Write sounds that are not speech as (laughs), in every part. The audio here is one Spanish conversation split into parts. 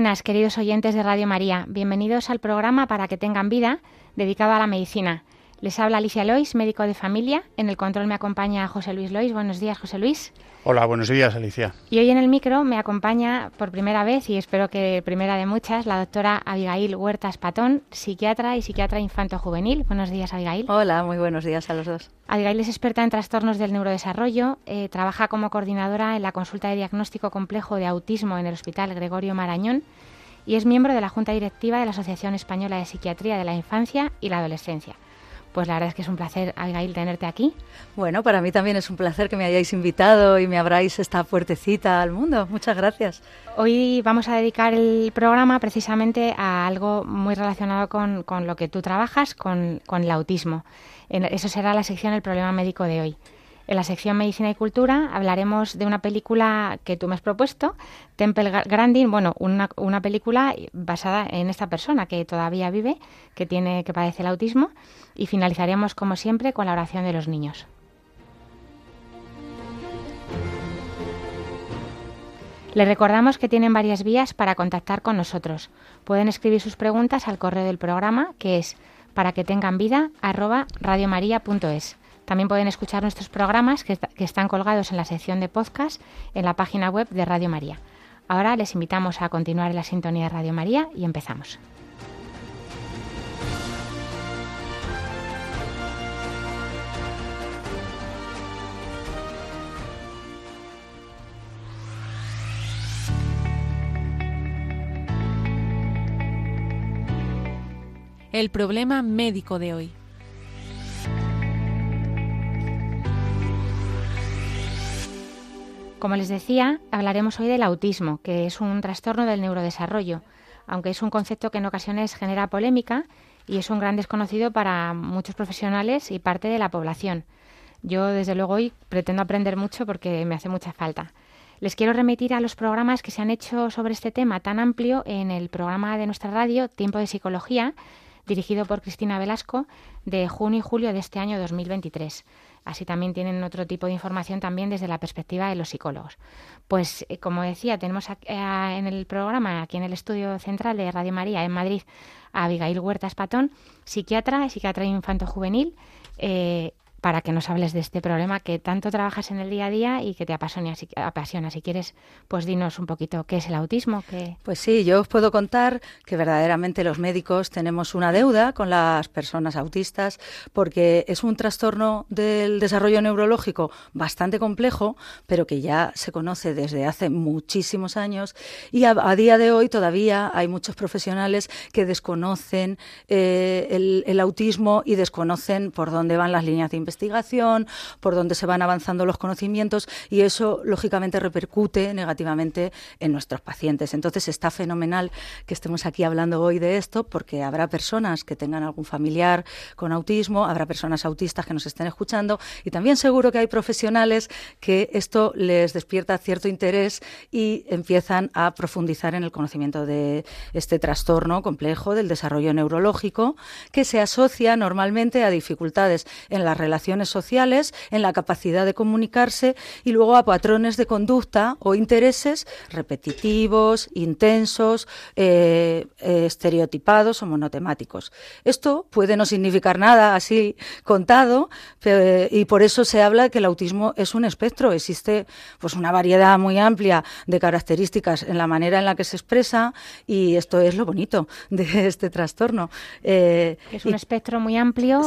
Buenas, queridos oyentes de Radio María. Bienvenidos al programa Para que tengan vida, dedicado a la medicina. Les habla Alicia Lois, médico de familia. En el control me acompaña José Luis Lois. Buenos días, José Luis. Hola, buenos días, Alicia. Y hoy en el micro me acompaña por primera vez, y espero que primera de muchas, la doctora Abigail Huertas Patón, psiquiatra y psiquiatra infanto-juvenil. Buenos días, Abigail. Hola, muy buenos días a los dos. Abigail es experta en trastornos del neurodesarrollo, eh, trabaja como coordinadora en la consulta de diagnóstico complejo de autismo en el Hospital Gregorio Marañón y es miembro de la Junta Directiva de la Asociación Española de Psiquiatría de la Infancia y la Adolescencia. Pues la verdad es que es un placer, Abigail, tenerte aquí. Bueno, para mí también es un placer que me hayáis invitado y me abráis esta puertecita al mundo. Muchas gracias. Hoy vamos a dedicar el programa precisamente a algo muy relacionado con, con lo que tú trabajas, con, con el autismo. Eso será la sección El problema médico de hoy. En la sección Medicina y Cultura hablaremos de una película que tú me has propuesto, Temple Grandin, bueno, una, película basada en esta persona que todavía vive, que tiene que padece el autismo, y finalizaremos como siempre con la oración de los niños. Les recordamos que tienen varias vías para contactar con nosotros. Pueden escribir sus preguntas al correo del programa, que es para que tengan vida arroba radiomaria.es. También pueden escuchar nuestros programas que, están colgados en la sección de podcast en la página web de Radio María. Ahora les invitamos a continuar en la sintonía de Radio María y empezamos. El problema médico de hoy. Como les decía, hablaremos hoy del autismo, que es un trastorno del neurodesarrollo, aunque es un concepto que en ocasiones genera polémica y es un gran desconocido para muchos profesionales y parte de la población. Yo, desde luego, hoy pretendo aprender mucho porque me hace mucha falta. Les quiero remitir a los programas que se han hecho sobre este tema tan amplio en el programa de nuestra radio, Tiempo de Psicología, dirigido por Cristina Velasco, de junio y julio de este año 2023. Así también tienen otro tipo de información también desde la perspectiva de los psicólogos. Pues, eh, como decía, tenemos en el programa, aquí en el estudio central de Radio María en Madrid, a Abigail Huertas Patón, psiquiatra, psiquiatra infanto-juvenil, eh, para que nos hables de este problema que tanto trabajas en el día a día y que te apasiona. Si, apasiona. si quieres, pues dinos un poquito qué es el autismo. Pues sí, yo os puedo contar que verdaderamente los médicos tenemos una deuda con las personas autistas porque es un trastorno del desarrollo neurológico bastante complejo, pero que ya se conoce desde hace muchísimos años y a, a día de hoy todavía hay muchos profesionales que desconocen eh, el, el autismo y desconocen por dónde van las líneas de investigación investigación, por donde se van avanzando los conocimientos y eso lógicamente repercute negativamente en nuestros pacientes. Entonces está fenomenal que estemos aquí hablando hoy de esto porque habrá personas que tengan algún familiar con autismo, habrá personas autistas que nos estén escuchando y también seguro que hay profesionales que esto les despierta cierto interés y empiezan a profundizar en el conocimiento de este trastorno complejo del desarrollo neurológico que se asocia normalmente a dificultades en la relación sociales, en la capacidad de comunicarse y luego a patrones de conducta o intereses repetitivos, intensos, eh, eh, estereotipados o monotemáticos. Esto puede no significar nada así contado pero, y por eso se habla de que el autismo es un espectro. Existe pues una variedad muy amplia de características en la manera en la que se expresa y esto es lo bonito de este trastorno. Eh, es un y, espectro muy amplio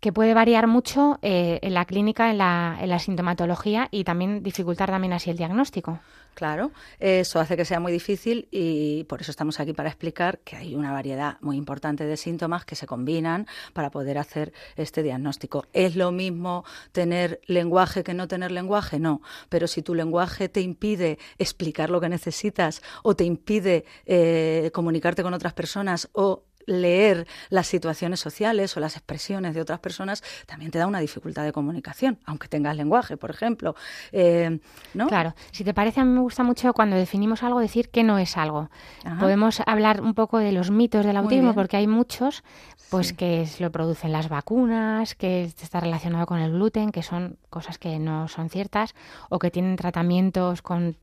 que puede variar mucho eh, en la clínica, en la, sintomatología y también dificultar también así el diagnóstico. Claro, eso hace que sea muy difícil y por eso estamos aquí para explicar que hay una variedad muy importante de síntomas que se combinan para poder hacer este diagnóstico. ¿Es lo mismo tener lenguaje que no tener lenguaje? No, pero si tu lenguaje te impide explicar lo que necesitas o te impide eh, comunicarte con otras personas o leer las situaciones sociales o las expresiones de otras personas también te da una dificultad de comunicación, aunque tengas lenguaje, por ejemplo. Eh, ¿no? Claro, si te parece, a mí me gusta mucho cuando definimos algo decir que no es algo. Podemos hablar un poco de los mitos del autismo, porque hay muchos, pues que lo producen las vacunas, que está relacionado con el gluten, que son cosas que no son ciertas, o que tienen tratamientos con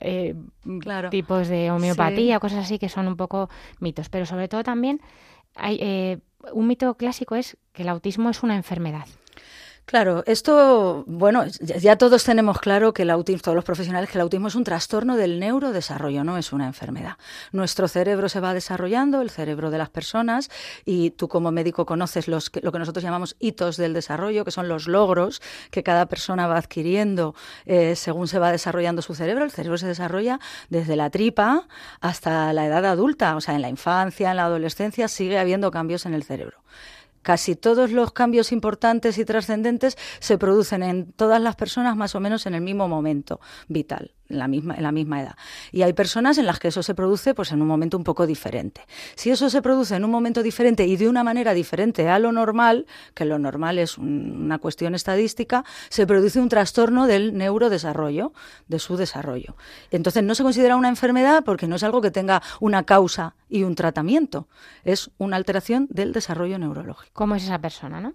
eh, tipos de homeopatía, cosas así que son un poco mitos. Pero sobre todo también hay, eh, un mito clásico es que el autismo es una enfermedad. Claro, esto, bueno, ya todos tenemos claro que el autismo, todos los profesionales, que el autismo es un trastorno del neurodesarrollo, no es una enfermedad. Nuestro cerebro se va desarrollando, el cerebro de las personas, y tú como médico conoces los, lo que nosotros llamamos hitos del desarrollo, que son los logros que cada persona va adquiriendo eh, según se va desarrollando su cerebro. El cerebro se desarrolla desde la tripa hasta la edad adulta, o sea, en la infancia, en la adolescencia, sigue habiendo cambios en el cerebro. Casi todos los cambios importantes y trascendentes se producen en todas las personas más o menos en el mismo momento vital en la misma, en la misma edad. Y hay personas en las que eso se produce pues en un momento un poco diferente. Si eso se produce en un momento diferente y de una manera diferente a lo normal, que lo normal es una cuestión estadística, se produce un trastorno del neurodesarrollo, de su desarrollo. Entonces no se considera una enfermedad porque no es algo que tenga una causa y un tratamiento, es una alteración del desarrollo neurológico. ¿Cómo es esa persona? ¿no?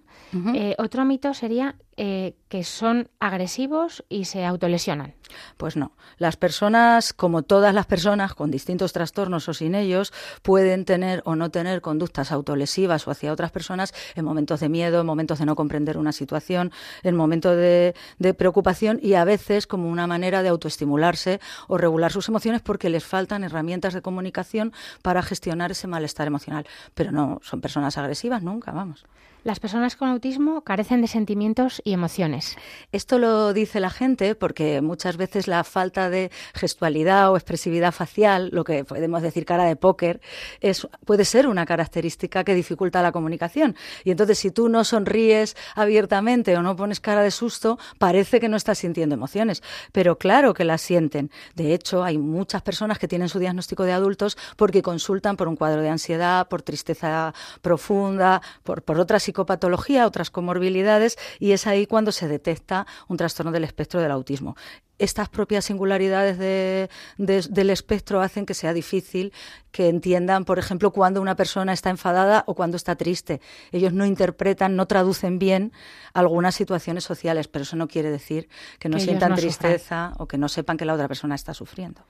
Eh, otro mito sería eh, que son agresivos y se autolesionan. Pues no. Las personas, como todas las personas con distintos trastornos o sin ellos, pueden tener o no tener conductas autolesivas o hacia otras personas en momentos de miedo, en momentos de no comprender una situación, en momentos de, de preocupación y a veces como una manera de autoestimularse o regular sus emociones porque les faltan herramientas de comunicación para gestionar ese malestar emocional. Pero no son personas agresivas nunca, vamos. Las personas con autismo carecen de sentimientos y emociones. Esto lo dice la gente porque muchas veces la falta de gestualidad o expresividad facial, lo que podemos decir cara de póker, es, puede ser una característica que dificulta la comunicación. Y entonces si tú no sonríes abiertamente o no pones cara de susto, parece que no estás sintiendo emociones. Pero claro que las sienten. De hecho, hay muchas personas que tienen su diagnóstico de adultos porque consultan por un cuadro de ansiedad, por tristeza profunda, por, por otras psicopatología, otras comorbilidades, y es ahí cuando se detecta un trastorno del espectro del autismo. Estas propias singularidades del espectro hacen que sea difícil que entiendan, por ejemplo, cuando una persona está enfadada o cuando está triste. Ellos no interpretan, no traducen bien algunas situaciones sociales, pero eso no quiere decir que no sientan tristeza o que no sepan que la otra persona está sufriendo.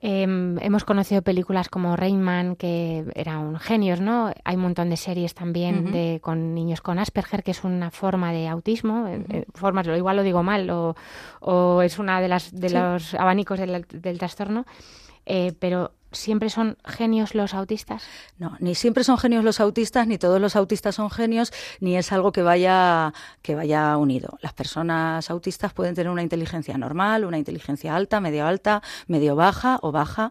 Em, hemos conocido películas como Rainman, que eran genios, ¿no? Hay un montón de series también de, con niños con Asperger, que es una forma de autismo. Eh, eh, formas, igual lo digo mal, o, es una de, las, de los abanicos del, del trastorno. Eh, pero siempre son genios los autistas? No, ni siempre son genios los autistas, ni todos los autistas son genios, ni es algo que vaya, que vaya unido. Las personas autistas pueden tener una inteligencia normal, una inteligencia alta, medio alta, medio baja o baja,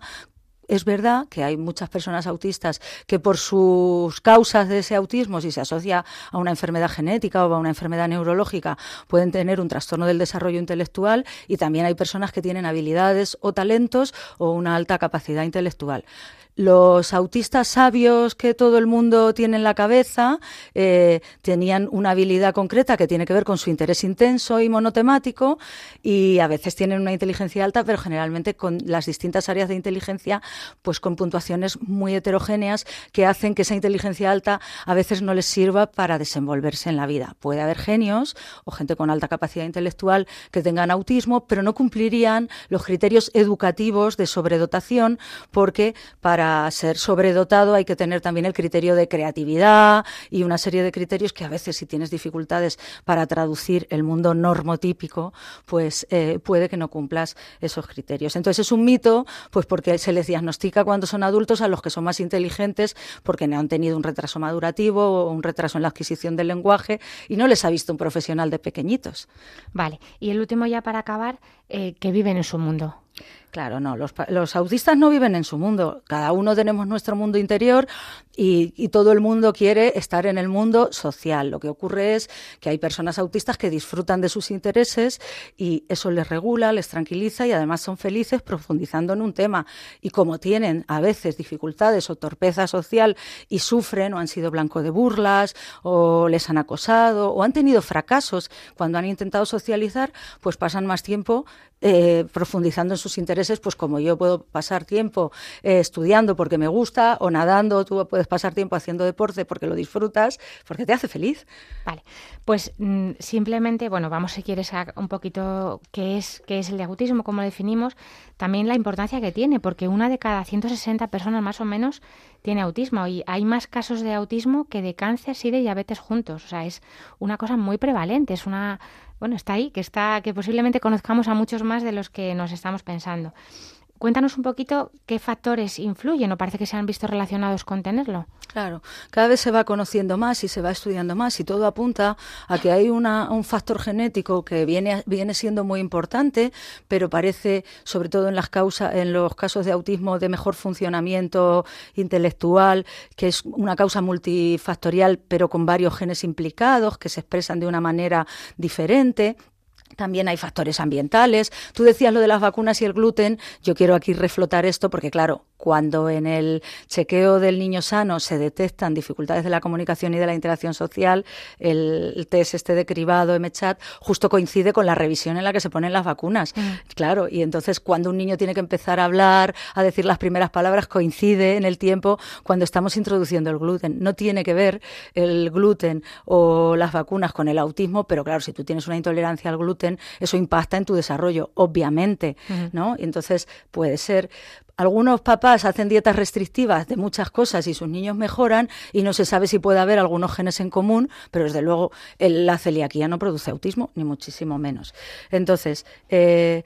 es verdad que hay muchas personas autistas que por sus causas de ese autismo, si se asocia a una enfermedad genética o a una enfermedad neurológica, pueden tener un trastorno del desarrollo intelectual y también hay personas que tienen habilidades o talentos o una alta capacidad intelectual los autistas sabios que todo el mundo tiene en la cabeza eh, tenían una habilidad concreta que tiene que ver con su interés intenso y monotemático y a veces tienen una inteligencia alta, pero generalmente con las distintas áreas de inteligencia, pues con puntuaciones muy heterogéneas que hacen que esa inteligencia alta a veces no les sirva para desenvolverse en la vida. Puede haber genios o gente con alta capacidad intelectual que tengan autismo, pero no cumplirían los criterios educativos de sobredotación porque para para ser sobredotado hay que tener también el criterio de creatividad y una serie de criterios que a veces si tienes dificultades para traducir el mundo normotípico, pues eh, puede que no cumplas esos criterios. Entonces es un mito, pues porque se les diagnostica cuando son adultos a los que son más inteligentes porque no han tenido un retraso madurativo o un retraso en la adquisición del lenguaje y no les ha visto un profesional de pequeñitos. Vale, y el último ya para acabar eh, que viven en su mundo. Claro, no, los, los, autistas no viven en su mundo, cada uno tenemos nuestro mundo interior y, y, todo el mundo quiere estar en el mundo social. Lo que ocurre es que hay personas autistas que disfrutan de sus intereses y eso les regula, les tranquiliza y además son felices profundizando en un tema. Y como tienen a veces dificultades o torpeza social y sufren o han sido blanco de burlas o les han acosado o han tenido fracasos cuando han intentado socializar, pues pasan más tiempo eh, profundizando en sus intereses, pues como yo puedo pasar tiempo eh, estudiando porque me gusta o nadando, tú puedes pasar tiempo haciendo deporte porque lo disfrutas, porque te hace feliz. Vale, pues mm, simplemente, bueno, vamos si quieres a un poquito qué es, qué es el autismo, cómo lo definimos, también la importancia que tiene, porque una de cada 160 personas más o menos tiene autismo y hay más casos de autismo que de cáncer y de diabetes juntos. O sea, es una cosa muy prevalente, es una bueno, está ahí, que está, que posiblemente conozcamos a muchos más de los que nos estamos pensando. Cuéntanos un poquito qué factores influyen o parece que se han visto relacionados con tenerlo. Claro, cada vez se va conociendo más y se va estudiando más y todo apunta a que hay una, un factor genético que viene, viene siendo muy importante, pero parece, sobre todo en, las causas, en los casos de autismo de mejor funcionamiento intelectual, que es una causa multifactorial, pero con varios genes implicados que se expresan de una manera diferente. También hay factores ambientales. Tú decías lo de las vacunas y el gluten. Yo quiero aquí reflotar esto porque, claro, cuando en el chequeo del niño sano se detectan dificultades de la comunicación y de la interacción social, el, test este de cribado, MChat, justo coincide con la revisión en la que se ponen las vacunas. Mm. Claro, y entonces cuando un niño tiene que empezar a hablar, a decir las primeras palabras, coincide en el tiempo cuando estamos introduciendo el gluten. No tiene que ver el gluten o las vacunas con el autismo, pero claro, si tú tienes una intolerancia al gluten, eso impacta en tu desarrollo, obviamente, ¿no? Y entonces puede ser algunos papás hacen dietas restrictivas de muchas cosas y sus niños mejoran y no se sabe si puede haber algunos genes en común, pero desde luego la celiaquía no produce autismo, ni muchísimo menos. Entonces, eh,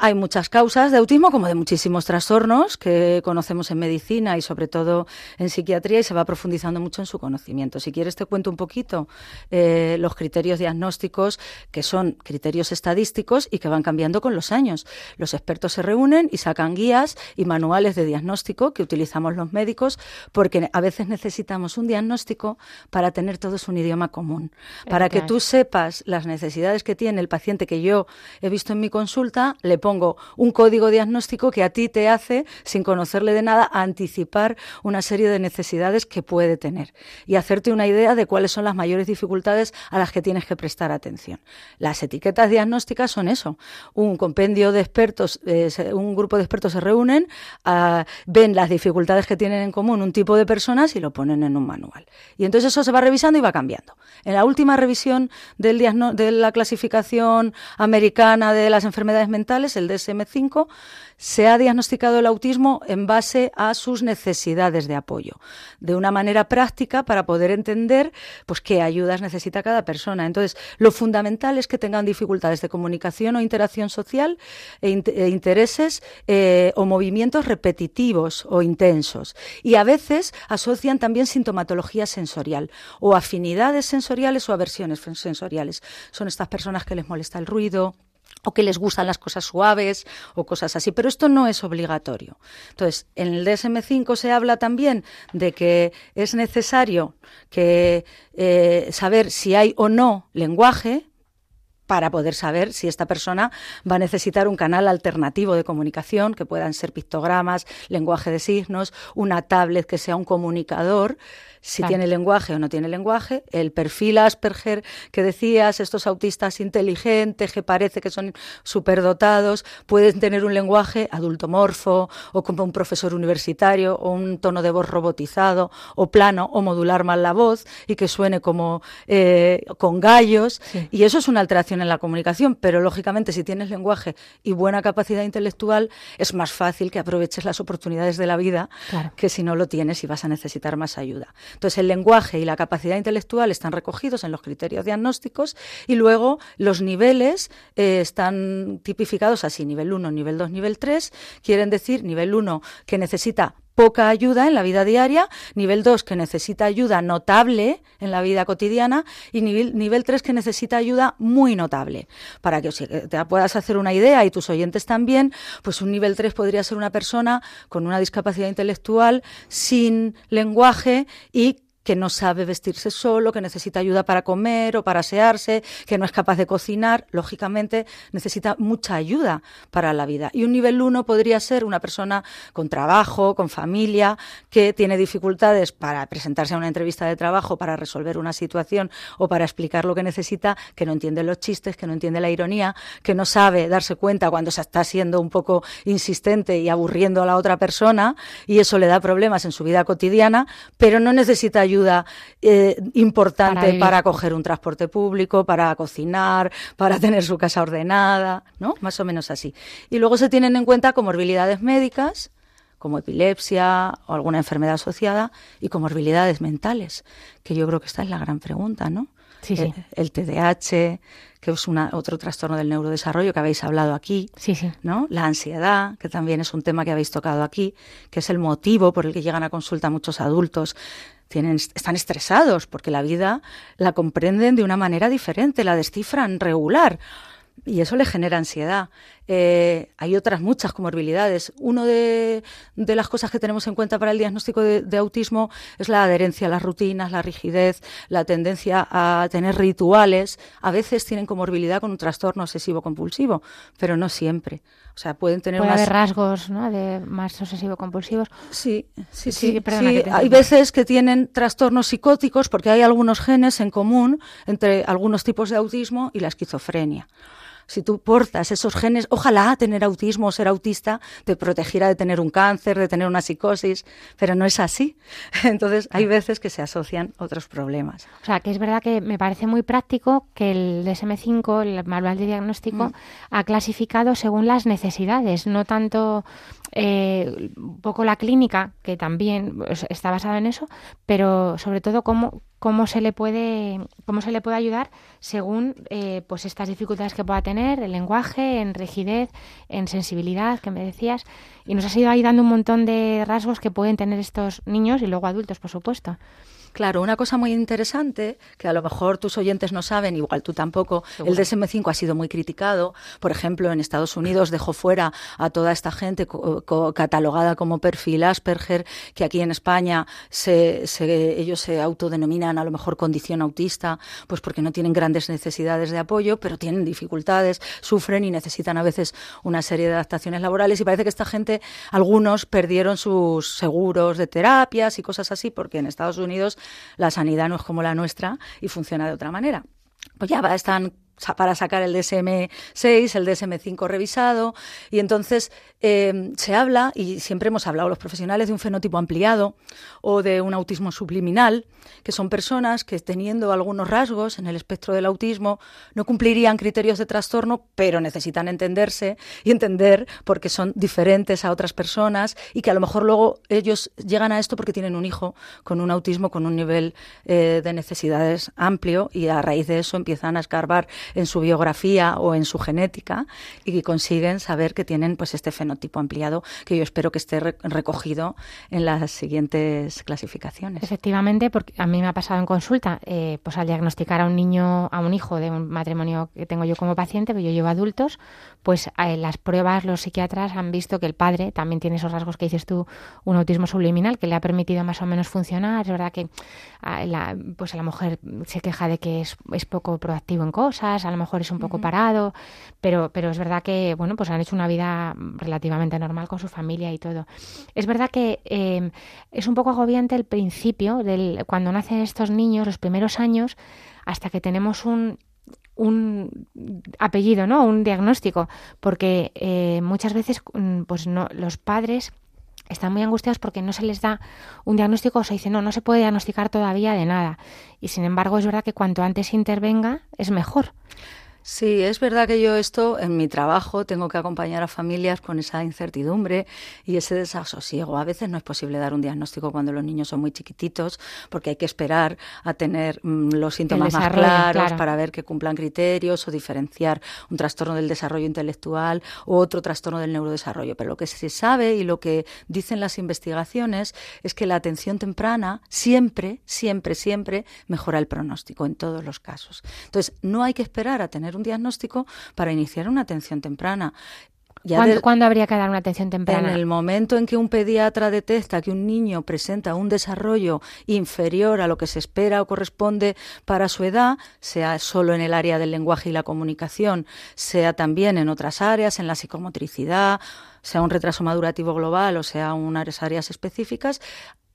hay muchas causas de autismo, como de muchísimos trastornos que conocemos en medicina y sobre todo en psiquiatría y se va profundizando mucho en su conocimiento. Si quieres te cuento un poquito eh, los criterios diagnósticos, que son criterios estadísticos y que van cambiando con los años. Los expertos se reúnen y sacan guías y manuales de diagnóstico que utilizamos los médicos porque a veces necesitamos un diagnóstico para tener todos un idioma común. Para que tú sepas las necesidades que tiene el paciente que yo he visto en mi consulta, le pongo un código diagnóstico que a ti te hace, sin conocerle de nada, anticipar una serie de necesidades que puede tener y hacerte una idea de cuáles son las mayores dificultades a las que tienes que prestar atención. Las etiquetas diagnósticas son eso. Un compendio de expertos, eh, un grupo de expertos se reúnen, ah, ven las dificultades que tienen en común un tipo de personas y lo ponen en un manual. Y entonces eso se va revisando y va cambiando. En la última revisión del de la clasificación americana de las enfermedades mentales, el DSM5, se ha diagnosticado el autismo en base a sus necesidades de apoyo, de una manera práctica para poder entender pues qué ayudas necesita cada persona. Entonces, lo fundamental es que tengan dificultades de comunicación o interacción social e, e intereses eh, o movimientos repetitivos o intensos. Y a veces asocian también sintomatología sensorial o afinidades sensoriales o aversiones sensoriales. Son estas personas que les molesta el ruido, o que les gustan las cosas suaves o cosas así, pero esto no es obligatorio. Entonces, en el DSM5 se habla también de que es necesario que eh, saber si hay o no lenguaje para poder saber si esta persona va a necesitar un canal alternativo de comunicación, que puedan ser pictogramas, lenguaje de signos, una tablet que sea un comunicador, si tiene lenguaje o no tiene lenguaje, el perfil Asperger que decías, estos autistas inteligentes que parece que son superdotados, pueden tener un lenguaje adultomorfo o como un profesor universitario o un tono de voz robotizado o plano o modular mal la voz y que suene como eh, con gallos. Y eso es una alteración en la comunicación, pero lógicamente si tienes lenguaje y buena capacidad intelectual es más fácil que aproveches las oportunidades de la vida que si no lo tienes y vas a necesitar más ayuda. Entonces, el lenguaje y la capacidad intelectual están recogidos en los criterios diagnósticos y luego los niveles eh, están tipificados así, nivel 1, nivel 2, nivel 3. Quieren decir nivel 1 que necesita poca ayuda en la vida diaria, nivel 2 que necesita ayuda notable en la vida cotidiana y nivel, nivel 3 que necesita ayuda muy notable. Para que te puedas hacer una idea y tus oyentes también, pues un nivel 3 podría ser una persona con una discapacidad intelectual sin lenguaje y que no sabe vestirse solo, que necesita ayuda para comer o para asearse, que no es capaz de cocinar, lógicamente necesita mucha ayuda para la vida. Y un nivel 1 podría ser una persona con trabajo, con familia, que tiene dificultades para presentarse a una entrevista de trabajo, para resolver una situación o para explicar lo que necesita, que no entiende los chistes, que no entiende la ironía, que no sabe darse cuenta cuando se está siendo un poco insistente y aburriendo a la otra persona y eso le da problemas en su vida cotidiana, pero no necesita ayuda ayuda eh, importante para, coger un transporte público, para cocinar, para (laughs) tener su casa ordenada, ¿no? Más o menos así. Y luego se tienen en cuenta comorbilidades médicas, como epilepsia o alguna enfermedad asociada, y comorbilidades mentales, que yo creo que esta es la gran pregunta, ¿no? Sí, sí. El, TDAH, que es una, otro trastorno del neurodesarrollo que habéis hablado aquí, sí, sí. ¿no? La ansiedad, que también es un tema que habéis tocado aquí, que es el motivo por el que llegan a consulta muchos adultos tienen, están estresados porque la vida la comprenden de una manera diferente, la descifran regular y eso le genera ansiedad. Eh, hay otras muchas comorbilidades. Una de, las cosas que tenemos en cuenta para el diagnóstico de, autismo es la adherencia a las rutinas, la rigidez, la tendencia a tener rituales. A veces tienen comorbilidad con un trastorno obsesivo-compulsivo, pero no siempre. O sea, pueden tener Puede haber rasgos ¿no? de más obsesivo-compulsivos. Sí, sí, sí. hay veces que tienen trastornos psicóticos porque hay algunos genes en común entre algunos tipos de autismo y la esquizofrenia si tú portas esos genes, ojalá tener autismo o ser autista te protegiera de tener un cáncer, de tener una psicosis, pero no es así. (laughs) Entonces hay veces que se asocian otros problemas. O sea, que es verdad que me parece muy práctico que el DSM5, el manual de diagnóstico, mm. ha clasificado según las necesidades, no tanto eh, un poco la clínica, que también pues, está basada en eso, pero sobre todo cómo, cómo se le puede cómo se le puede ayudar según eh, pues estas dificultades que pueda tener el lenguaje en rigidez en sensibilidad que me decías. Y nos has ido ahí dando un montón de rasgos que pueden tener estos niños y luego adultos por supuesto Claro, una cosa muy interesante, que a lo mejor tus oyentes no saben, igual tú tampoco, el DSM-5 ha sido muy criticado. Por ejemplo, en Estados Unidos dejó fuera a toda esta gente catalogada como perfil Asperger, que aquí en España se, ellos se autodenominan a lo mejor condición autista, pues porque no tienen grandes necesidades de apoyo, pero tienen dificultades, sufren y necesitan a veces una serie de adaptaciones laborales. Y parece que esta gente, algunos perdieron sus seguros de terapias y cosas así, porque en Estados Unidos la sanidad no es como la nuestra y funciona de otra manera. Pues ya están para sacar el DSM-6, el DSM-5 revisado, y entonces eh, se habla, y siempre hemos hablado los profesionales, de un fenotipo ampliado o de un autismo subliminal, que son personas que teniendo algunos rasgos en el espectro del autismo no cumplirían criterios de trastorno, pero necesitan entenderse y entender porque son diferentes a otras personas y que a lo mejor luego ellos llegan a esto porque tienen un hijo con un autismo con un nivel eh, de necesidades amplio y a raíz de eso empiezan a escarbar en su biografía o en su genética y consiguen saber que tienen pues este fenotipo ampliado que yo espero que esté recogido en las siguientes clasificaciones. Efectivamente, porque a mí me ha pasado en consulta, eh, pues al diagnosticar a un niño, a un hijo de un matrimonio que tengo yo como paciente, pero yo llevo adultos, pues las pruebas los psiquiatras han visto que el padre también tiene esos rasgos que dices tú, un autismo subliminal que le ha permitido más o menos funcionar. Es verdad que a la, pues a la mujer se queja de que es, es poco proactivo en cosas, a lo mejor es un poco parado, pero, pero es verdad que, bueno, pues han hecho una vida relativamente normal con su familia y todo. Es verdad que eh, es un poco agobiante el principio, del, cuando nacen estos niños, los primeros años, hasta que tenemos un, un apellido, ¿no? Un diagnóstico, porque eh, muchas veces, mm, pues no, los padres están muy angustiados porque no se les da un diagnóstico o se dice, no, no se puede diagnosticar todavía de nada. Y sin embargo, es verdad que cuanto antes intervenga, es mejor. Sí, es verdad que yo esto en mi trabajo tengo que acompañar a familias con esa incertidumbre y ese desasosiego. A veces no es posible dar un diagnóstico cuando los niños son muy chiquititos porque hay que esperar a tener mm, los síntomas más claros para ver que cumplan criterios o diferenciar un trastorno del desarrollo intelectual u otro trastorno del neurodesarrollo. Pero lo que se sabe y lo que dicen las investigaciones es que la atención temprana siempre, siempre, siempre mejora el pronóstico en todos los casos. Entonces, no hay que esperar a tener un diagnóstico para iniciar una atención temprana. ¿Cuándo, habría que dar una atención temprana? En el momento en que un pediatra detecta que un niño presenta un desarrollo inferior a lo que se espera o corresponde para su edad, sea solo en el área del lenguaje y la comunicación, sea también en otras áreas, en la psicomotricidad, sea un retraso madurativo global o sea unas áreas específicas,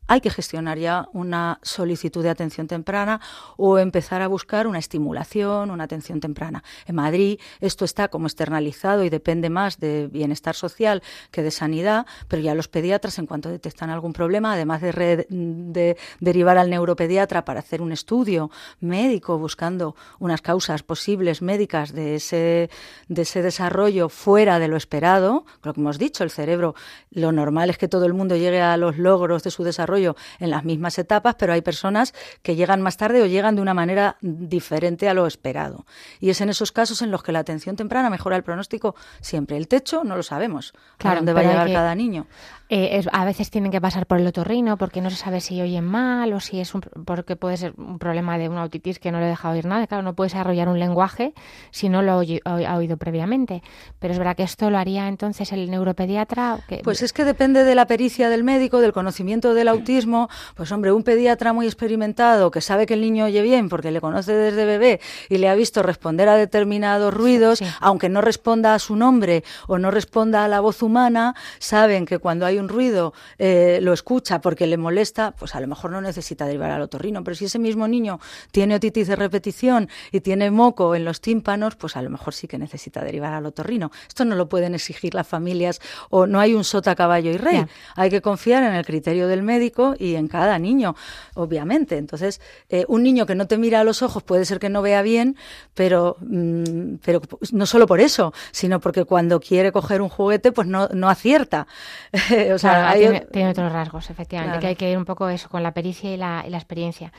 hay que gestionar ya una solicitud de atención temprana o empezar a buscar una estimulación, una atención temprana. En Madrid esto está como externalizado y depende más de bienestar social que de sanidad, pero ya los pediatras, en cuanto detectan algún problema, además de, derivar al neuropediatra para hacer un estudio médico buscando unas causas posibles médicas de ese, de ese desarrollo fuera de lo esperado, lo que hemos dicho, el cerebro, lo normal es que todo el mundo llegue a los logros de su desarrollo en las mismas etapas, pero hay personas que llegan más tarde o llegan de una manera diferente a lo esperado. Y es en esos casos en los que la atención temprana mejora el pronóstico siempre. El techo no lo sabemos, claro, dónde va a llegar cada niño. Eh, a veces tienen que pasar por el otorrino porque no se sabe si oyen mal o si es un, porque puede ser un problema de una autitis que no le deja oír nada. Claro, no puede desarrollar un lenguaje si no lo ha oído previamente. Pero es verdad que esto lo haría entonces el neuropediatra. Pues es que depende de la pericia del médico, del conocimiento del autismo. Pues hombre, un pediatra muy experimentado que sabe que el niño oye bien porque le conoce desde bebé y le ha visto responder a determinados ruidos, aunque no responda a su nombre o no responda a la voz humana, saben que cuando hay un ruido eh, lo escucha porque le molesta, pues a lo mejor no necesita derivar al otorrino. Pero si ese mismo niño tiene otitis de repetición y tiene moco en los tímpanos, pues a lo mejor sí que necesita derivar al otorrino. Esto no lo pueden exigir las familias o no hay un sota, caballo y rey. Hay que confiar en el criterio del médico y en cada niño, obviamente. Entonces, eh, un niño que no te mira a los ojos puede ser que no vea bien, pero, mm, pero no solo por eso, sino porque cuando quiere coger un juguete, pues no, no acierta. (laughs) o sea, tiene, otros rasgos, efectivamente, que hay que ir un poco eso con la pericia y la, experiencia.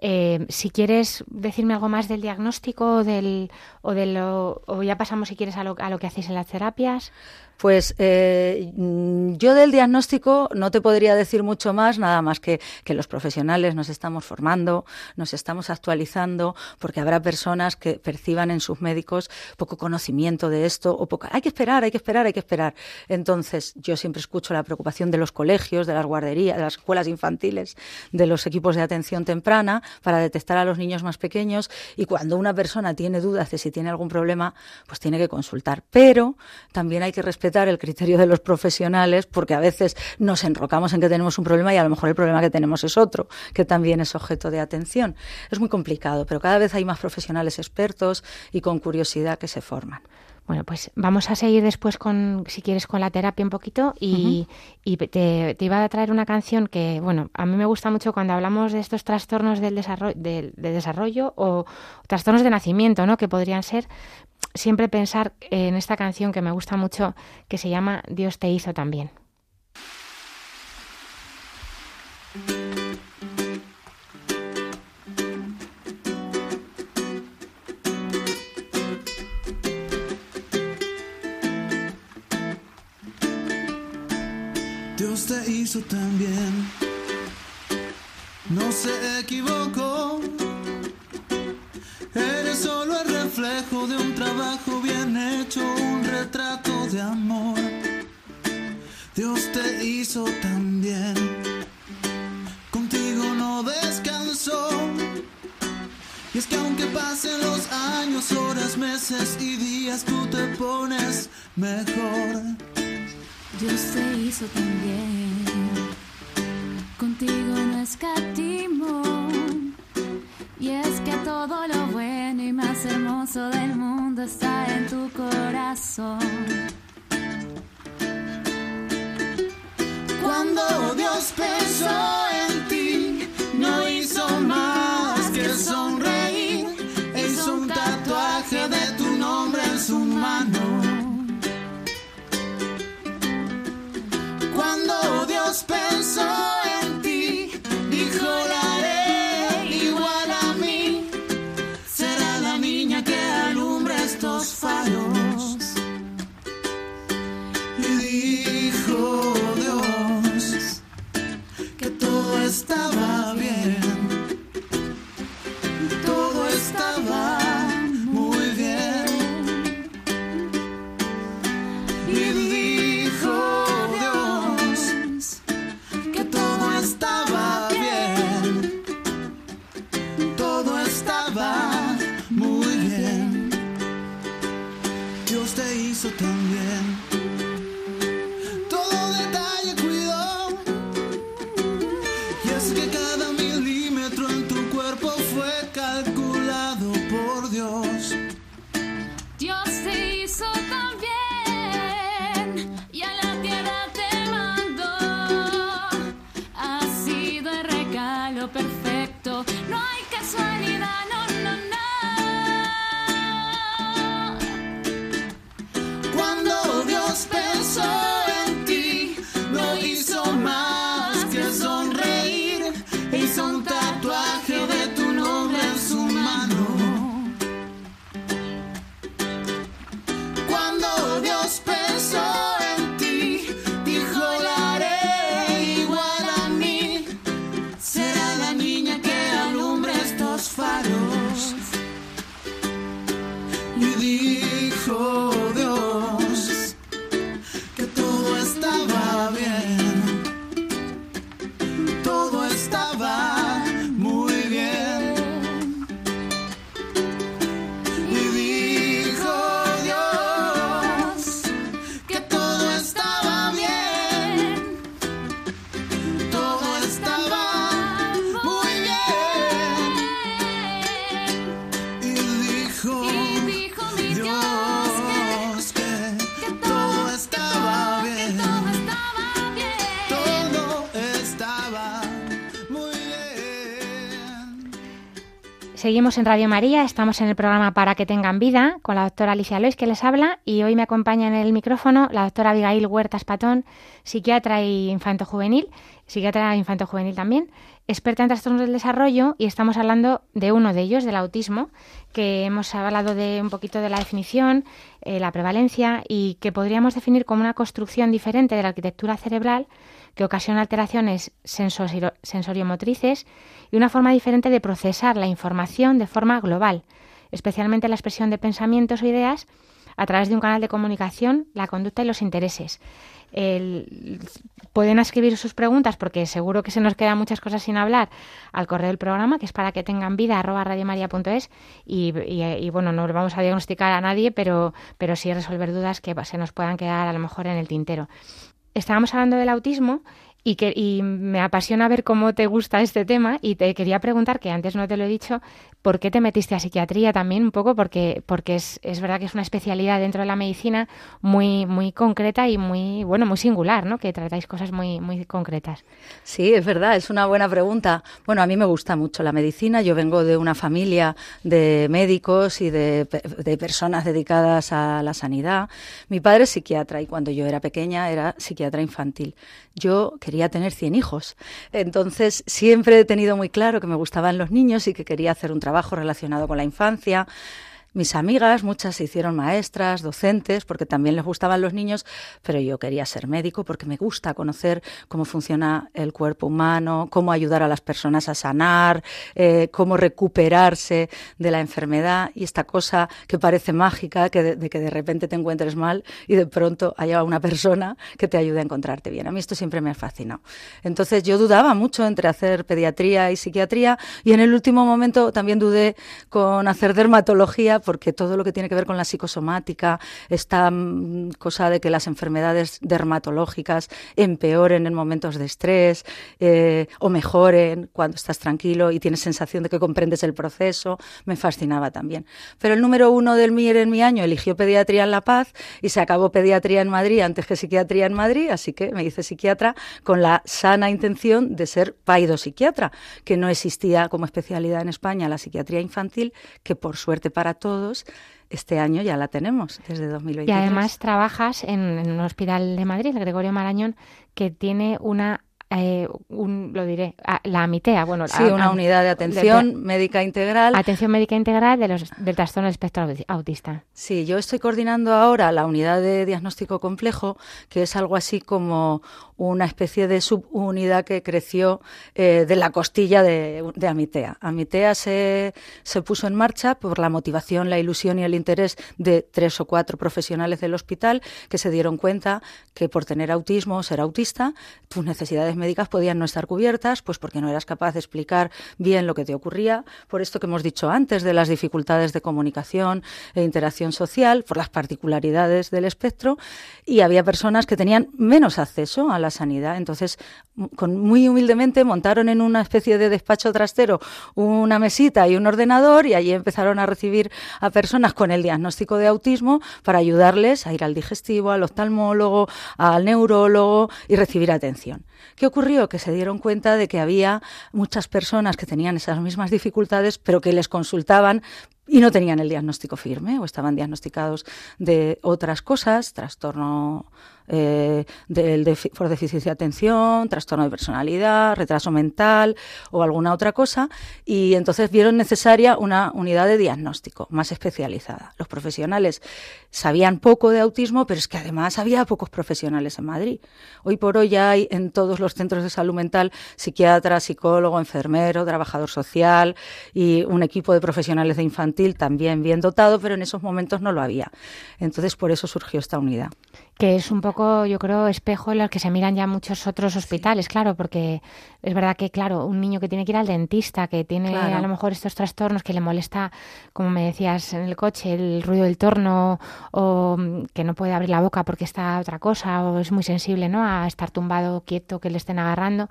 Eh, si quieres decirme algo más del diagnóstico del, o, de lo, o ya pasamos si quieres a lo, a lo que hacéis en las terapias. Pues eh, yo del diagnóstico no te podría decir mucho más, nada más que, que los profesionales nos estamos formando, nos estamos actualizando, porque habrá personas que perciban en sus médicos poco conocimiento de esto o poco. Hay que esperar, hay que esperar, hay que esperar. Entonces, yo siempre escucho la preocupación de los colegios, de las guarderías, de las escuelas infantiles, de los equipos de atención temprana para detectar a los niños más pequeños y cuando una persona tiene dudas de si tiene algún problema, pues tiene que consultar. Pero también hay que respetar el criterio de los profesionales porque a veces nos enrocamos en que tenemos un problema y a lo mejor el problema que tenemos es otro, que también es objeto de atención. Es muy complicado, pero cada vez hay más profesionales expertos y con curiosidad que se forman. Bueno, pues vamos a seguir después con, si quieres, con la terapia un poquito y, te, iba a traer una canción que, bueno, a mí me gusta mucho cuando hablamos de estos trastornos del desarrollo, de desarrollo o trastornos de nacimiento, ¿no? Que podrían ser, siempre pensar en esta canción que me gusta mucho, que se llama Dios te hizo también. Dios te hizo también, no se equivocó de un trabajo bien hecho, un retrato de amor. Dios te hizo también, contigo no descansó. Y es que aunque pasen los años, horas, meses y días, tú te pones mejor. Dios te hizo también, contigo no escatimó más hermoso del mundo está en tu corazón. Cuando Dios pensó en ti, no hizo más que sonreír. Hizo un tatuaje de tu nombre en su mano. Cuando Dios pensó Dios te Seguimos en Radio María, estamos en el programa Para que tengan vida con la doctora Alicia Lois que les habla y hoy me acompaña en el micrófono la doctora Abigail Huertas Patón, psiquiatra y infanto-juvenil, psiquiatra infanto-juvenil también, experta en trastornos del desarrollo y estamos hablando de uno de ellos, del autismo, que hemos hablado de un poquito de la definición, eh, la prevalencia y que podríamos definir como una construcción diferente de la arquitectura cerebral que ocasiona alteraciones sensori- sensoriomotrices y una forma diferente de procesar la información de forma global, especialmente la expresión de pensamientos o ideas a través de un canal de comunicación, la conducta y los intereses. Pueden escribir sus preguntas porque seguro que se nos quedan muchas cosas sin hablar al correo del programa que es para que tengan vida arroba radiomaria.es y, y, y, bueno no vamos a diagnosticar a nadie pero pero sí resolver dudas que se nos puedan quedar a lo mejor en el tintero estábamos hablando del autismo y, que, y me apasiona ver cómo te gusta este tema y te quería preguntar, que antes no te lo he dicho, ¿por qué te metiste a psiquiatría también un poco? Porque, porque es, es verdad que es una especialidad dentro de la medicina muy, muy concreta y muy, bueno, muy singular, ¿no? Que tratáis cosas muy, muy concretas. Sí, es verdad, es una buena pregunta. Bueno, a mí me gusta mucho la medicina. Yo vengo de una familia de médicos y de, de personas dedicadas a la sanidad. Mi padre es psiquiatra y cuando yo era pequeña era psiquiatra infantil. Yo quería tener 100 hijos. Entonces, siempre he tenido muy claro que me gustaban los niños y que quería hacer un trabajo relacionado con la infancia. Mis amigas, muchas se hicieron maestras, docentes, porque también les gustaban los niños, pero yo quería ser médico porque me gusta conocer cómo funciona el cuerpo humano, cómo ayudar a las personas a sanar, eh, cómo recuperarse de la enfermedad y esta cosa que parece mágica, que de, de que de repente te encuentres mal y de pronto haya una persona que te ayude a encontrarte bien. A mí esto siempre me ha fascinado. Entonces yo dudaba mucho entre hacer pediatría y psiquiatría y en el último momento también dudé con hacer dermatología porque todo lo que tiene que ver con la psicosomática, esta mm, cosa de que las enfermedades dermatológicas empeoren en momentos de estrés eh, o mejoren cuando estás tranquilo y tienes sensación de que comprendes el proceso, me fascinaba también. Pero el número uno del MIR en mi año eligió pediatría en La Paz y se acabó pediatría en Madrid antes que psiquiatría en Madrid, así que me hice psiquiatra con la sana intención de ser paidopsiquiatra, que no existía como especialidad en España la psiquiatría infantil, que por suerte para todos este año ya la tenemos desde 2023. Y además trabajas en, en un hospital de Madrid, el Gregorio Marañón, que tiene una, eh, un, lo diré, a- la AMITEA, bueno, Sí, a- una a- unidad de atención médica integral. atención médica integral de los, del trastorno del espectro auti- autista. Sí, yo estoy coordinando ahora la unidad de diagnóstico complejo, que es algo así como una especie de subunidad que creció eh, de la costilla de, de Amitea. Amitea se, se puso en marcha por la motivación, la ilusión y el interés de tres o cuatro profesionales del hospital que se dieron cuenta que por tener autismo o ser autista, tus necesidades médicas podían no estar cubiertas, pues porque no eras capaz de explicar bien lo que te ocurría, por esto que hemos dicho antes de las dificultades de comunicación e interacción social, por las particularidades del espectro, y había personas que tenían menos acceso a la sanidad. Entonces, con, muy humildemente montaron en una especie de despacho trastero una mesita y un ordenador y allí empezaron a recibir a personas con el diagnóstico de autismo para ayudarles a ir al digestivo, al oftalmólogo, al neurólogo y recibir atención. ¿Qué ocurrió? Que se dieron cuenta de que había muchas personas que tenían esas mismas dificultades, pero que les consultaban y no tenían el diagnóstico firme o estaban diagnosticados de otras cosas, trastorno eh, del defi- por deficiencia de atención, trastorno de personalidad, retraso mental o alguna otra cosa, y entonces vieron necesaria una unidad de diagnóstico más especializada. Los profesionales sabían poco de autismo, pero es que además había pocos profesionales en Madrid. Hoy por hoy ya hay en todos los centros de salud mental psiquiatra, psicólogo, enfermero, trabajador social y un equipo de profesionales de infantil también bien dotado, pero en esos momentos no lo había. Entonces por eso surgió esta unidad. Que es un poco, yo creo, espejo en el que se miran ya muchos otros hospitales, claro, porque es verdad que, claro, un niño que tiene que ir al dentista, que tiene Claro. a lo mejor estos trastornos que le molesta, como me decías en el coche, el ruido del torno, o mm, que no puede abrir la boca porque está otra cosa, o es muy sensible, ¿no? A estar tumbado, quieto, que le estén agarrando.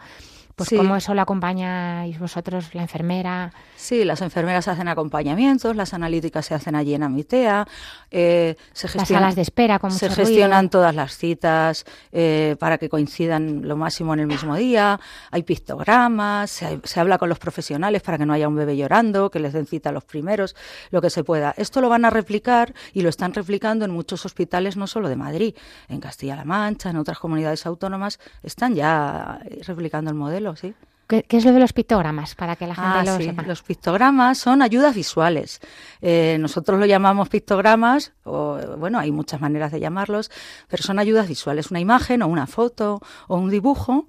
Pues Sí. cómo eso lo acompañáis vosotros, la enfermera. Sí, las enfermeras hacen acompañamientos, las analíticas se hacen allí en Amitea, eh, se Las gestionan, salas de espera con se ruido. gestionan todas las citas eh, para que coincidan lo máximo en el mismo día, hay pictogramas, se, se habla con los profesionales para que no haya un bebé llorando, que les den cita a los primeros, lo que se pueda. Esto lo van a replicar y lo están replicando en muchos hospitales, no solo de Madrid, en Castilla-La Mancha, en otras comunidades autónomas, están ya eh, replicando el modelo, sí. ¿Qué, qué es lo de los pictogramas? Para que la gente Ah, lo sí. sepa. Los pictogramas son ayudas visuales. Eh, nosotros lo llamamos pictogramas, o bueno, hay muchas maneras de llamarlos, pero son ayudas visuales, una imagen o una foto o un dibujo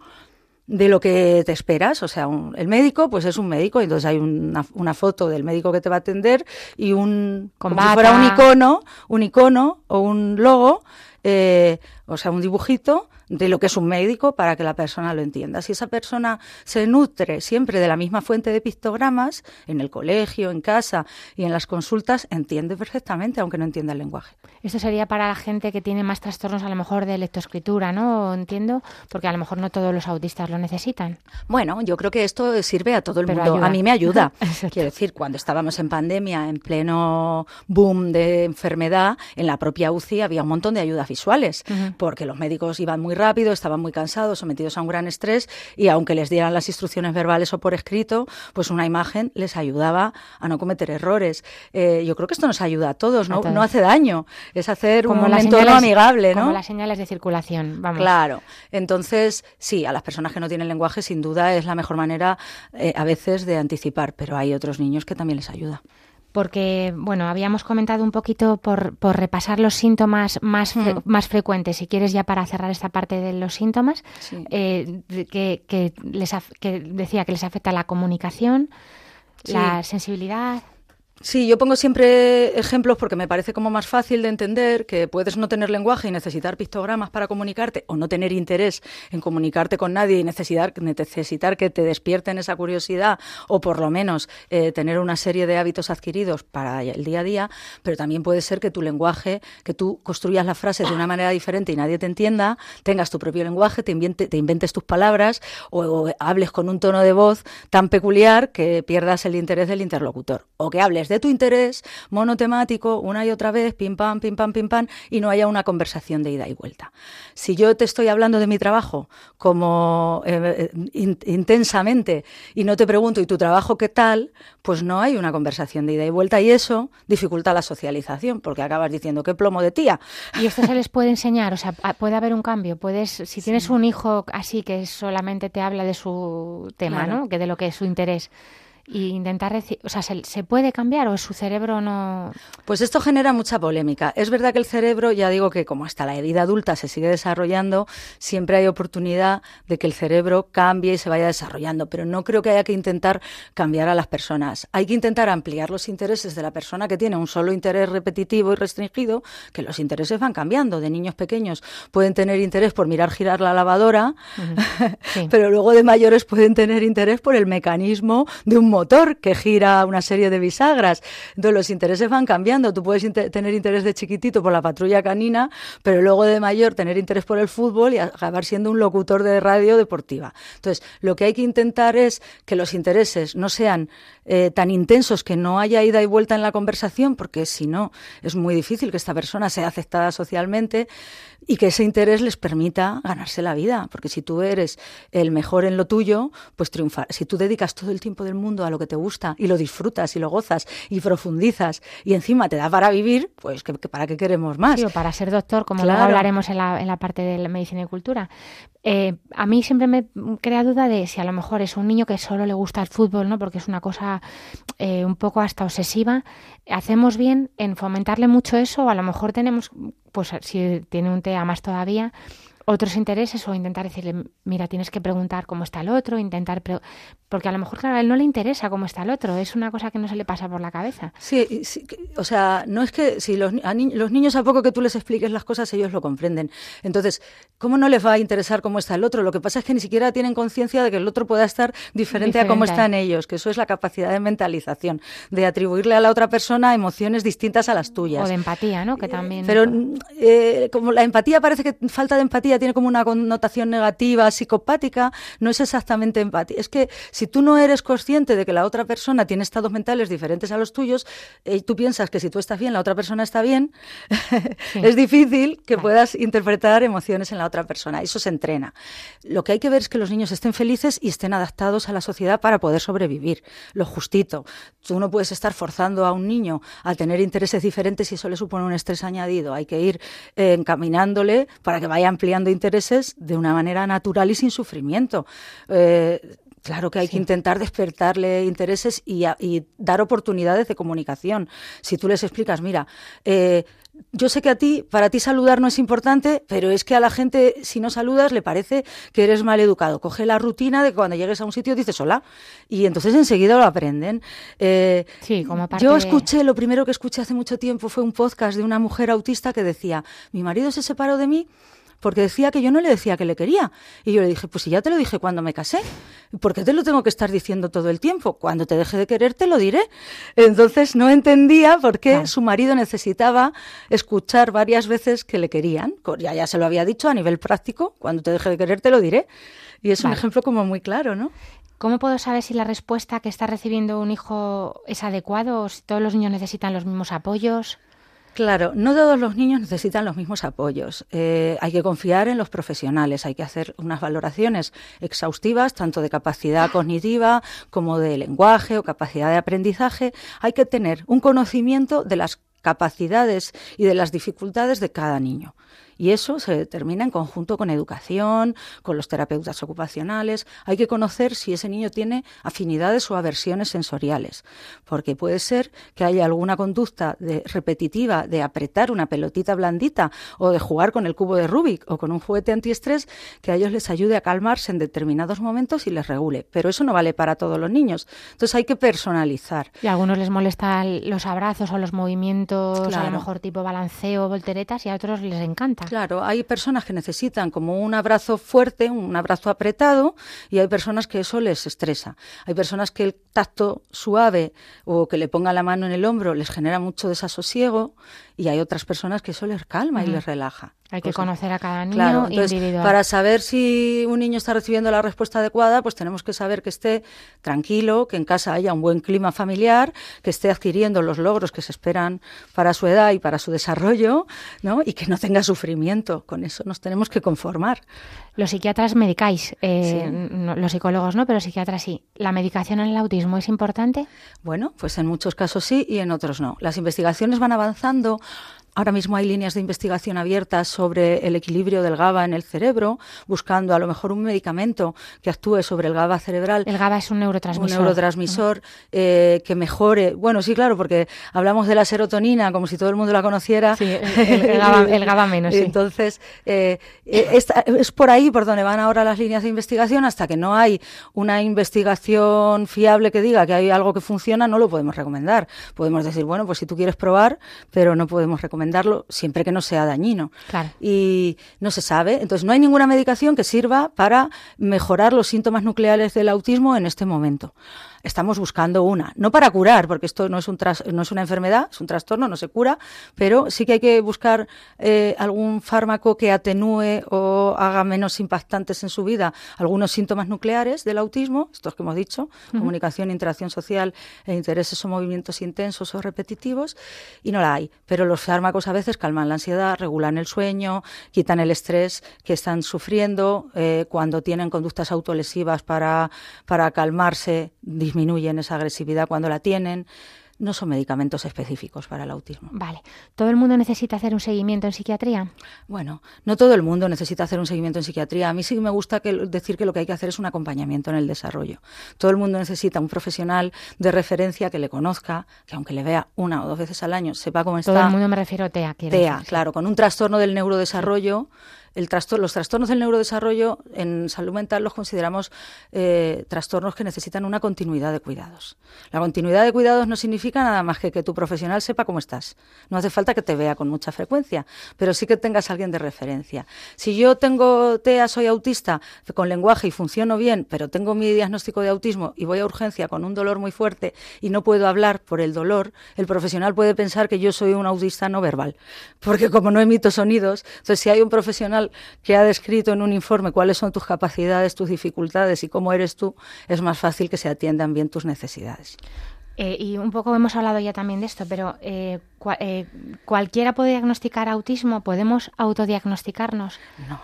de lo que te esperas, o sea, un- el médico pues es un médico, entonces hay una, una foto del médico que te va a atender y un Con como si fuera un icono, un icono o un logo, eh, o sea, un dibujito de lo que es un médico para que la persona lo entienda. Si esa persona se nutre siempre de la misma fuente de pictogramas, en el colegio, en casa y en las consultas, entiende perfectamente, aunque no entienda el lenguaje. Esto sería para la gente que tiene más trastornos a lo mejor de lectoescritura, ¿no? Entiendo, porque a lo mejor no todos los autistas lo necesitan. Bueno, yo creo que esto sirve a todo el Pero mundo. ayuda. A mí me ayuda. (laughs) Quiero decir, cuando estábamos en pandemia, en pleno boom de enfermedad, en la propia UCI había un montón de ayudas visuales. Porque los médicos iban muy rápido, estaban muy cansados, sometidos a un gran estrés, y aunque les dieran las instrucciones verbales o por escrito, pues una imagen les ayudaba a no cometer errores. Eh, yo creo que esto nos ayuda a todos, A no, todos. no hace daño, es hacer un las entorno señales- amigable, ¿no? Como las señales de circulación, vamos. Claro. Entonces, sí, a las personas que no tienen lenguaje, sin duda es la mejor manera eh, a veces de anticipar, pero hay otros niños que también les ayuda. Porque, bueno, habíamos comentado un poquito por, por repasar los síntomas más, fre- Mm. más frecuentes, si quieres ya para cerrar esta parte de los síntomas, Sí. eh, que, que les que decía que les afecta la comunicación, Sí. la sensibilidad. Sí, yo pongo siempre ejemplos porque me parece como más fácil de entender que puedes no tener lenguaje y necesitar pictogramas para comunicarte o no tener interés en comunicarte con nadie y necesitar, necesitar que te despierten esa curiosidad o por lo menos eh, tener una serie de hábitos adquiridos para el día a día, pero también puede ser que tu lenguaje, que tú construyas las frases de una manera diferente y nadie te entienda, tengas tu propio lenguaje, te, invente- te inventes tus palabras o, o hables con un tono de voz tan peculiar que pierdas el interés del interlocutor o que hables de tu interés monotemático una y otra vez, pim pam, pim pam, pim pam, y no haya una conversación de ida y vuelta. Si yo te estoy hablando de mi trabajo como eh, in- intensamente y no te pregunto, ¿y tu trabajo qué tal? Pues no hay una conversación de ida y vuelta y eso dificulta la socialización porque acabas diciendo, ¿qué plomo de tía? Y esto se les puede enseñar, o sea, puede haber un cambio. Puedes, si tienes un hijo así que solamente te habla de su tema, Claro. ¿no? Que de lo que es su interés. Y intentar decir, o sea, ¿se, se puede cambiar o su cerebro no? Pues esto genera mucha polémica. Es verdad que el cerebro, ya digo que como hasta la vida adulta se sigue desarrollando, siempre hay oportunidad de que el cerebro cambie y se vaya desarrollando, pero no creo que haya que intentar cambiar a las personas. Hay que intentar ampliar los intereses de la persona que tiene un solo interés repetitivo y restringido, que los intereses van cambiando. De niños pequeños pueden tener interés por mirar girar la lavadora, Sí. (laughs) pero luego de mayores pueden tener interés por el mecanismo de un motor que gira una serie de bisagras. Entonces los intereses van cambiando. Tú puedes tener interés de chiquitito por la patrulla canina, pero luego de mayor tener interés por el fútbol y acabar siendo un locutor de radio deportiva. Entonces, lo que hay que intentar es que los intereses no sean eh, tan intensos que no haya ida y vuelta en la conversación, porque si no, es muy difícil que esta persona sea aceptada socialmente y que ese interés les permita ganarse la vida. Porque si tú eres el mejor en lo tuyo, pues triunfar. Si tú dedicas todo el tiempo del mundo a lo que te gusta y lo disfrutas y lo gozas y profundizas y encima te da para vivir, pues ¿qué- qué- ¿para qué queremos más? Sí, o para ser doctor, como Claro. luego hablaremos en la, en la parte de la medicina y cultura. Eh, a mí siempre me crea duda de si a lo mejor es un niño que solo le gusta el fútbol, ¿no? Porque es una cosa eh, un poco hasta obsesiva. ¿Hacemos bien en fomentarle mucho eso o a lo mejor tenemos, pues si tiene un TEA más todavía, otros intereses o intentar decirle, mira, tienes que preguntar cómo está el otro, intentar... pre- Porque a lo mejor, claro, a él no le interesa cómo está el otro, es una cosa que no se le pasa por la cabeza. Sí, sí, o sea, no es que si los, a ni- los niños a poco que tú les expliques las cosas, ellos lo comprenden. Entonces, ¿cómo no les va a interesar cómo está el otro? Lo que pasa es que ni siquiera tienen conciencia de que el otro pueda estar diferente, a cómo Diferente. están ellos, que eso es la capacidad de mentalización, de atribuirle a la otra persona emociones distintas a las tuyas. O de empatía, ¿no? Que también... Pero eh, como la empatía parece que falta de empatía tiene como una connotación negativa, psicopática, no es exactamente empatía. Es que si tú no eres consciente de que la otra persona tiene estados mentales diferentes a los tuyos, eh, y tú piensas que si tú estás bien, la otra persona está bien, (laughs) es difícil que puedas interpretar emociones en la otra persona. Eso se entrena. Lo que hay que ver es que los niños estén felices y estén adaptados a la sociedad para poder sobrevivir. Lo justito. Tú no puedes estar forzando a un niño a tener intereses diferentes y eso le supone un estrés añadido. Hay que ir eh, encaminándole para que vaya ampliando intereses de una manera natural y sin sufrimiento. Eh, Claro que hay que intentar despertarle intereses y, a- y dar oportunidades de comunicación. Si tú les explicas, mira, eh, yo sé que a ti, para ti saludar no es importante, pero es que a la gente, si no saludas, le parece que eres mal educado. Coge la rutina de que cuando llegues a un sitio dices hola y entonces enseguida lo aprenden. Eh, Sí, como parte yo escuché, lo primero que escuché hace mucho tiempo fue un podcast de una mujer autista que decía, mi marido se separó de mí porque decía que yo no le decía que le quería. Y yo le dije, pues si ya te lo dije cuando me casé, ¿por qué te lo tengo que estar diciendo todo el tiempo? Cuando te deje de querer te lo diré. Entonces no entendía por qué su marido necesitaba escuchar varias veces que le querían. Ya, ya se lo había dicho a nivel práctico, cuando te deje de querer te lo diré. Y es un ejemplo como muy claro, ¿no? ¿Cómo puedo saber si la respuesta que está recibiendo un hijo es adecuado o si todos los niños necesitan los mismos apoyos? Claro, no todos los niños necesitan los mismos apoyos. Eh, hay que confiar en los profesionales, hay que hacer unas valoraciones exhaustivas, tanto de capacidad cognitiva como de lenguaje o capacidad de aprendizaje. Hay que tener un conocimiento de las capacidades y de las dificultades de cada niño. Y eso se determina en conjunto con educación, con los terapeutas ocupacionales. Hay que conocer si ese niño tiene afinidades o aversiones sensoriales, porque puede ser que haya alguna conducta de- repetitiva de apretar una pelotita blandita o de jugar con el cubo de Rubik o con un juguete antiestrés que a ellos les ayude a calmarse en determinados momentos y les regule. Pero eso no vale para todos los niños. Entonces hay que personalizar. Y a algunos les molestan los abrazos o los movimientos, a lo mejor tipo balanceo, volteretas, y a otros les encanta. Claro, hay personas que necesitan como un abrazo fuerte, un abrazo apretado, y hay personas que eso les estresa. Hay personas que el tacto suave o que le ponga la mano en el hombro les genera mucho desasosiego, y hay otras personas que eso les calma y les relaja. Hay que conocer a cada niño Claro, entonces, individual. para saber si un niño está recibiendo la respuesta adecuada, pues tenemos que saber que esté tranquilo, que en casa haya un buen clima familiar, que esté adquiriendo los logros que se esperan para su edad y para su desarrollo, ¿no? Y que no tenga sufrimiento. Con eso nos tenemos que conformar. Los psiquiatras medicáis, eh, Sí. no- los psicólogos no, pero psiquiatras sí. ¿La medicación en el autismo es importante? Bueno, pues en muchos casos sí y en otros no. Las investigaciones van avanzando ahora mismo hay líneas de investigación abiertas sobre el equilibrio del GABA en el cerebro, buscando a lo mejor un medicamento que actúe sobre el GABA cerebral. El GABA es un neurotransmisor. Un neurotransmisor eh, que mejore. Bueno, sí, claro, porque hablamos de la serotonina como si todo el mundo la conociera. Sí, el, GABA, el GABA menos, sí. Entonces, eh, eh, esta- es por ahí por donde van ahora las líneas de investigación. Hasta que no hay una investigación fiable que diga que hay algo que funciona, no lo podemos recomendar. Podemos decir, bueno, pues si tú quieres probar, pero no podemos recomendarlo siempre que no sea dañino. Claro. Y no se sabe. Entonces, no hay ninguna medicación que sirva para mejorar los síntomas nucleares del autismo en este momento. Estamos buscando una, no para curar, porque esto no es, un tras- no es una enfermedad, es un trastorno, no se cura, pero sí que hay que buscar eh, algún fármaco que atenúe o haga menos impactantes en su vida algunos síntomas nucleares del autismo, estos que hemos dicho, comunicación, interacción social, e intereses o movimientos intensos o repetitivos, y no la hay. Pero los fármacos a veces calman la ansiedad, regulan el sueño, quitan el estrés que están sufriendo, eh, cuando tienen conductas autolesivas para, para calmarse, disminuyen esa agresividad cuando la tienen. No son medicamentos específicos para el autismo. Vale. ¿Todo el mundo necesita hacer un seguimiento en psiquiatría? Bueno, no todo el mundo necesita hacer un seguimiento en psiquiatría. A mí sí me gusta que, decir que lo que hay que hacer es un acompañamiento en el desarrollo. Todo el mundo necesita un profesional de referencia que le conozca, que aunque le vea una o dos veces al año, sepa cómo está. Todo el mundo me refiero a TEA. TEA, decir, sí. claro, con un trastorno del neurodesarrollo. Los trastornos del neurodesarrollo en salud mental los consideramos eh, trastornos que necesitan una continuidad de cuidados. La continuidad de cuidados no significa nada más que que tu profesional sepa cómo estás. No hace falta que te vea con mucha frecuencia, pero sí que tengas alguien de referencia. Si yo tengo TEA, soy autista, con lenguaje y funciono bien, pero tengo mi diagnóstico de autismo y voy a urgencia con un dolor muy fuerte y no puedo hablar por el dolor, el profesional puede pensar que yo soy un autista no verbal, porque como no emito sonidos, entonces si hay un profesional que ha descrito en un informe cuáles son tus capacidades, tus dificultades y cómo eres tú, es más fácil que se atiendan bien tus necesidades. Eh, y un poco hemos hablado ya también de esto, pero eh, eh, ¿cualquiera puede diagnosticar autismo? ¿Podemos autodiagnosticarnos? No,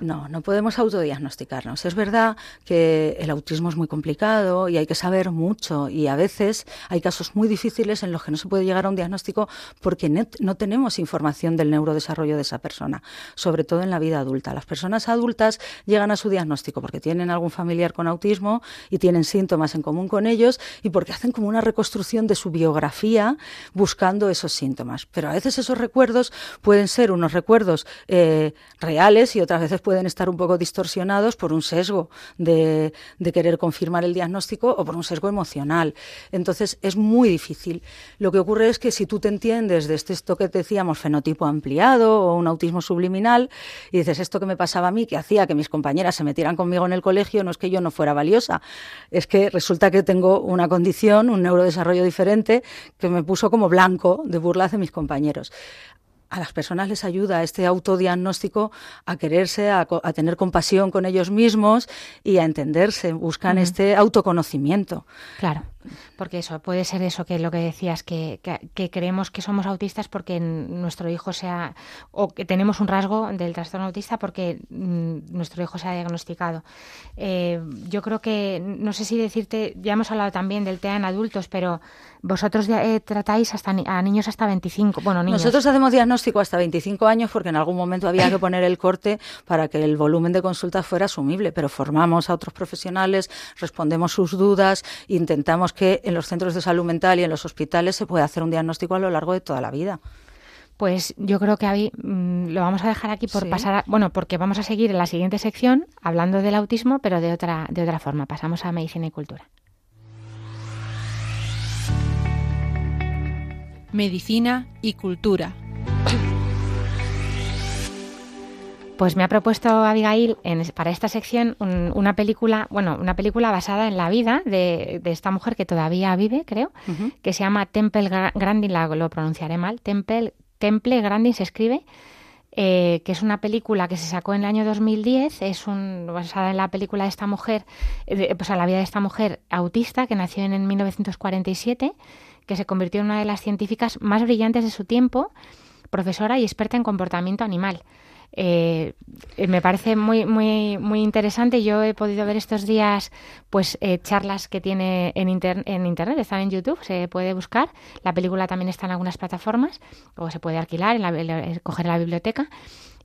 no, no podemos autodiagnosticarnos. Es verdad que el autismo es muy complicado y hay que saber mucho y a veces hay casos muy difíciles en los que no se puede llegar a un diagnóstico porque no tenemos información del neurodesarrollo de esa persona, sobre todo en la vida adulta. Las personas adultas llegan a su diagnóstico porque tienen algún familiar con autismo y tienen síntomas en común con ellos y porque hacen como una reconstrucción de su biografía buscando esos síntomas. Pero a veces esos recuerdos pueden ser unos recuerdos eh, reales y otras veces pueden estar un poco distorsionados por un sesgo de, de querer confirmar el diagnóstico o por un sesgo emocional. Entonces es muy difícil. Lo que ocurre es que si tú te entiendes desde esto que decíamos fenotipo ampliado o un autismo subliminal y dices esto que me pasaba a mí, que hacía que mis compañeras se metieran conmigo en el colegio, no es que yo no fuera valiosa, es que resulta que tengo una condición, un neurodesarrollo diferente que me puso como blanco de burlas de mis compañeros a las personas les ayuda este autodiagnóstico a quererse, a, a tener compasión con ellos mismos y a entenderse. Buscan este autoconocimiento. Claro, porque eso puede ser eso que lo que decías, que, que, que creemos que somos autistas porque nuestro hijo sea, o que tenemos un rasgo del trastorno autista porque mm, nuestro hijo se ha diagnosticado. Eh, yo creo que, no sé si decirte, ya hemos hablado también del TEA en adultos, pero vosotros eh, tratáis hasta ni- a niños hasta 25, bueno, niños. Nosotros hacemos diagnóstico hasta 25 años porque en algún momento había que poner el corte para que el volumen de consultas fuera asumible, pero formamos a otros profesionales, respondemos sus dudas, intentamos que en los centros de salud mental y en los hospitales se pueda hacer un diagnóstico a lo largo de toda la vida. Pues yo creo que ahí mm, lo vamos a dejar aquí por Sí. pasar, a- bueno, porque vamos a seguir en la siguiente sección hablando del autismo, pero de otra de otra forma. Pasamos a medicina y cultura. Medicina y cultura. Pues me ha propuesto Abigail en para esta sección un- una película, bueno, una película basada en la vida de, de esta mujer que todavía vive, creo, que se llama Temple Gra- Grandin, la- lo pronunciaré mal, Temple, Temple Grandin se escribe, eh, que es una película que se sacó en el año 2010, es un, basada en la película de esta mujer, eh, pues en la vida de esta mujer autista que nació en, en 1947, que se convirtió en una de las científicas más brillantes de su tiempo, profesora y experta en comportamiento animal. Eh, eh, me parece muy, muy, muy interesante. Yo he podido ver estos días pues eh, charlas que tiene en, inter- en internet, están en YouTube, se puede buscar. La película también está en algunas plataformas, o se puede alquilar, en la, la- coger en la biblioteca.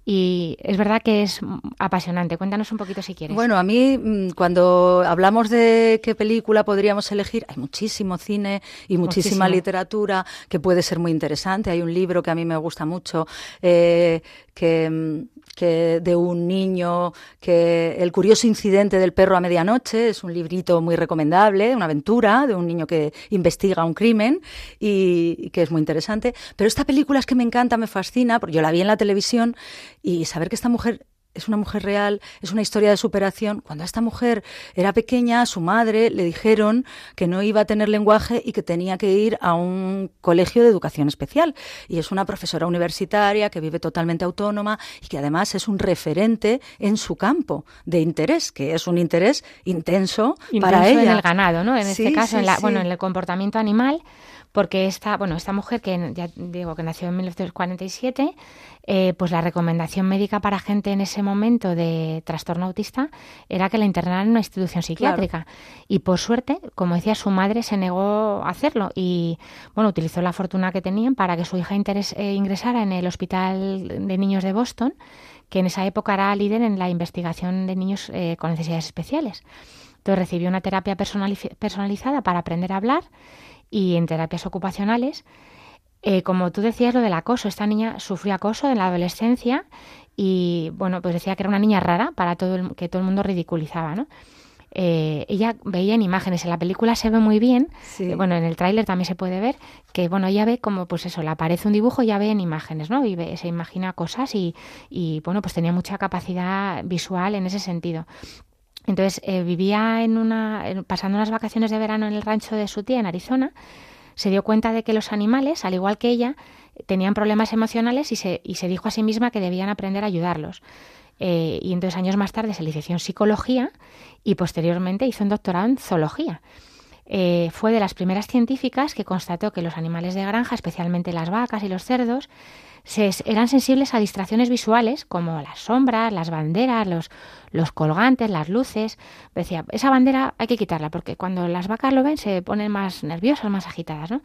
Y es verdad que es apasionante. Cuéntanos un poquito si quieres. Bueno, a mí mm, cuando hablamos de qué película podríamos elegir, hay muchísimo cine y muchísima Muchísimo. literatura que puede ser muy interesante. Hay un libro que a mí me gusta mucho eh, que, mm, que de un niño que el curioso incidente del perro a medianoche es un librito muy recomendable, una aventura de un niño que investiga un crimen y, y que es muy interesante. Pero esta película es que me encanta, me fascina, porque yo la vi en la televisión y saber que esta mujer es una mujer real, es una historia de superación. Cuando esta mujer era pequeña, a su madre le dijeron que no iba a tener lenguaje y que tenía que ir a un colegio de educación especial. Y es una profesora universitaria que vive totalmente autónoma y que además es un referente en su campo de interés, que es un interés intenso, para Intenso ella. en el ganado, ¿no? En Sí, este caso, sí, en la, sí. bueno, en el comportamiento animal, porque esta, bueno, esta mujer que ya digo que nació en 1947, eh, pues la recomendación médica para gente en ese momento de trastorno autista era que la internaran en una institución psiquiátrica. Y por suerte, como decía, su madre se negó a hacerlo y, bueno, utilizó la fortuna que tenían para que su hija interes- eh, ingresara en el Hospital de Niños de Boston, que en esa época era líder en la investigación de niños eh, con necesidades especiales. Entonces recibió una terapia personaliz- personalizada para aprender a hablar y en terapias ocupacionales. Eh, como tú decías, lo del acoso. Esta niña sufrió acoso en la adolescencia y, bueno, pues decía que era una niña rara para todo el, que todo el mundo ridiculizaba, ¿no? Eh, ella veía en imágenes, en la película se ve muy bien, Sí. eh, bueno, en el tráiler también se puede ver que, bueno, ella ve como, pues eso, le aparece un dibujo y ya ve en imágenes, ¿no? Y ve- se imagina cosas y, y, bueno, pues tenía mucha capacidad visual en ese sentido. Entonces eh, vivía en una, pasando unas vacaciones de verano en el rancho de su tía en Arizona. Se dio cuenta de que los animales, al igual que ella, tenían problemas emocionales y se, y se dijo a sí misma que debían aprender a ayudarlos. Eh, y entonces años más tarde se licenció en psicología y posteriormente hizo un doctorado en zoología. Eh, fue de las primeras científicas que constató que los animales de granja, especialmente las vacas y los cerdos, se- eran sensibles a distracciones visuales como las sombras, las banderas, los, los colgantes, las luces. Decía, esa bandera hay que quitarla porque cuando las vacas lo ven se ponen más nerviosas, más agitadas, ¿no?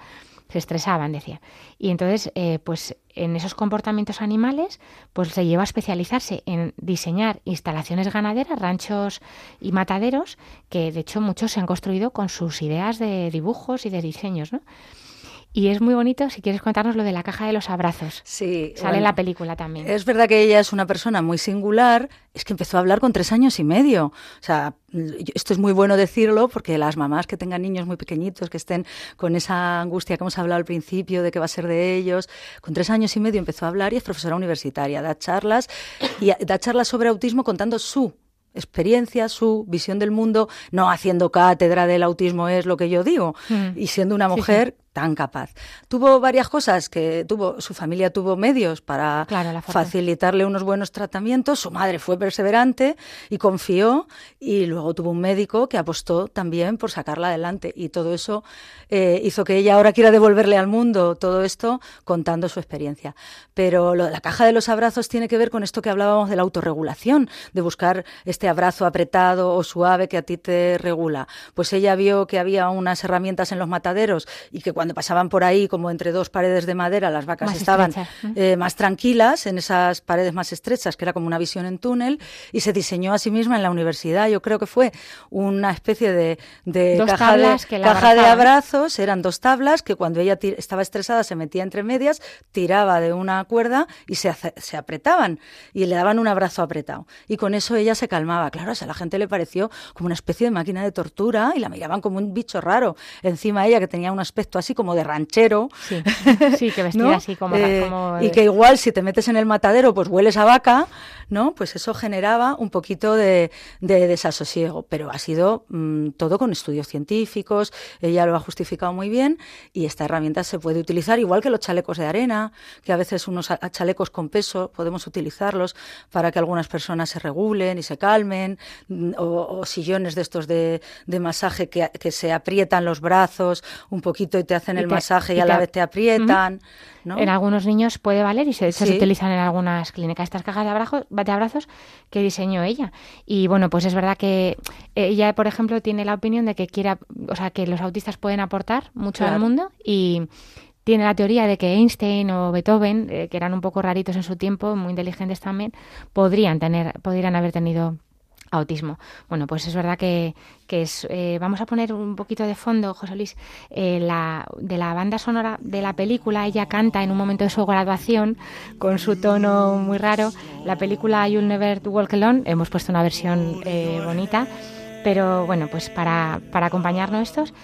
Se estresaban, decía. Y entonces, eh, pues en esos comportamientos animales, pues se llevó a especializarse en diseñar instalaciones ganaderas, ranchos y mataderos, que de hecho muchos se han construido con sus ideas de dibujos y de diseños, ¿no? Y es muy bonito si quieres contarnos lo de la caja de los abrazos. Sí, Sale bueno, en la película también. Es verdad que ella es una persona muy singular, es que empezó a hablar con tres años y medio. O sea, esto es muy bueno decirlo porque las mamás que tengan niños muy pequeñitos, que estén con esa angustia que hemos hablado al principio de qué va a ser de ellos, con tres años y medio empezó a hablar y es profesora universitaria, da charlas y da charlas sobre autismo contando su experiencia, su visión del mundo, no haciendo cátedra del autismo es lo que yo digo, Mm. y siendo una Sí, sí. Tan capaz. Tuvo varias cosas que tuvo, su familia tuvo medios para Claro, facilitarle unos buenos tratamientos. Su madre fue perseverante y confió y luego tuvo un médico que apostó también por sacarla adelante y todo eso eh, hizo que ella ahora quiera devolverle al mundo todo esto contando su experiencia. Pero lo de la caja de los abrazos tiene que ver con esto que hablábamos de la autorregulación, de buscar este abrazo apretado o suave que a ti te regula. Pues ella vio que había unas herramientas en los mataderos y que cuando pasaban por ahí como entre dos paredes de madera las vacas Más estaban eh, más tranquilas en esas paredes más estrechas, que era como una visión en túnel, y se diseñó a sí misma en la universidad. Yo creo que fue una especie de, de caja, de, que caja de abrazos, eran dos tablas que cuando ella estaba estresada se metía entre medias, tiraba de una cuerda y se, se apretaban y le daban un abrazo apretado. Y con eso ella se calmaba. Claro, a la gente le pareció como una especie de máquina de tortura y la miraban como un bicho raro. Encima ella que tenía un aspecto así como de ranchero, Sí, (laughs) sí, que vestida ¿no? así como... Eh, como y que igual si te metes en el matadero pues hueles a vaca, ¿no? Pues eso generaba un poquito de, de desasosiego, pero ha sido mm, todo con estudios científicos, ella lo ha justificado muy bien y esta herramienta se puede utilizar igual que los chalecos de arena, que a veces unos chalecos con peso podemos utilizarlos para que algunas personas se regulen y se calmen, mm, o, o sillones de estos de, de masaje que, que se aprietan los brazos un poquito y te hacen Y el te- masaje y, y a la vez te aprietan, ¿no? En algunos niños puede valer y se, utilizan en algunas clínicas estas cajas de, abrazo- de abrazos que diseñó ella. Y bueno, pues es verdad que ella, por ejemplo, tiene la opinión de que quiera, o sea, que los autistas pueden aportar mucho al mundo y tiene la teoría de que Einstein o Beethoven, eh, que eran un poco raritos en su tiempo, muy inteligentes también, podrían tener, podrían haber tenido autismo. Bueno, pues es verdad que, que es, eh, vamos a poner un poquito de fondo, José Luis, eh, la, de la banda sonora de la película. Ella canta en un momento de su graduación con su tono muy raro. La película You'll Never Walk Alone, hemos puesto una versión eh, bonita, pero bueno, pues para, para acompañarnos estos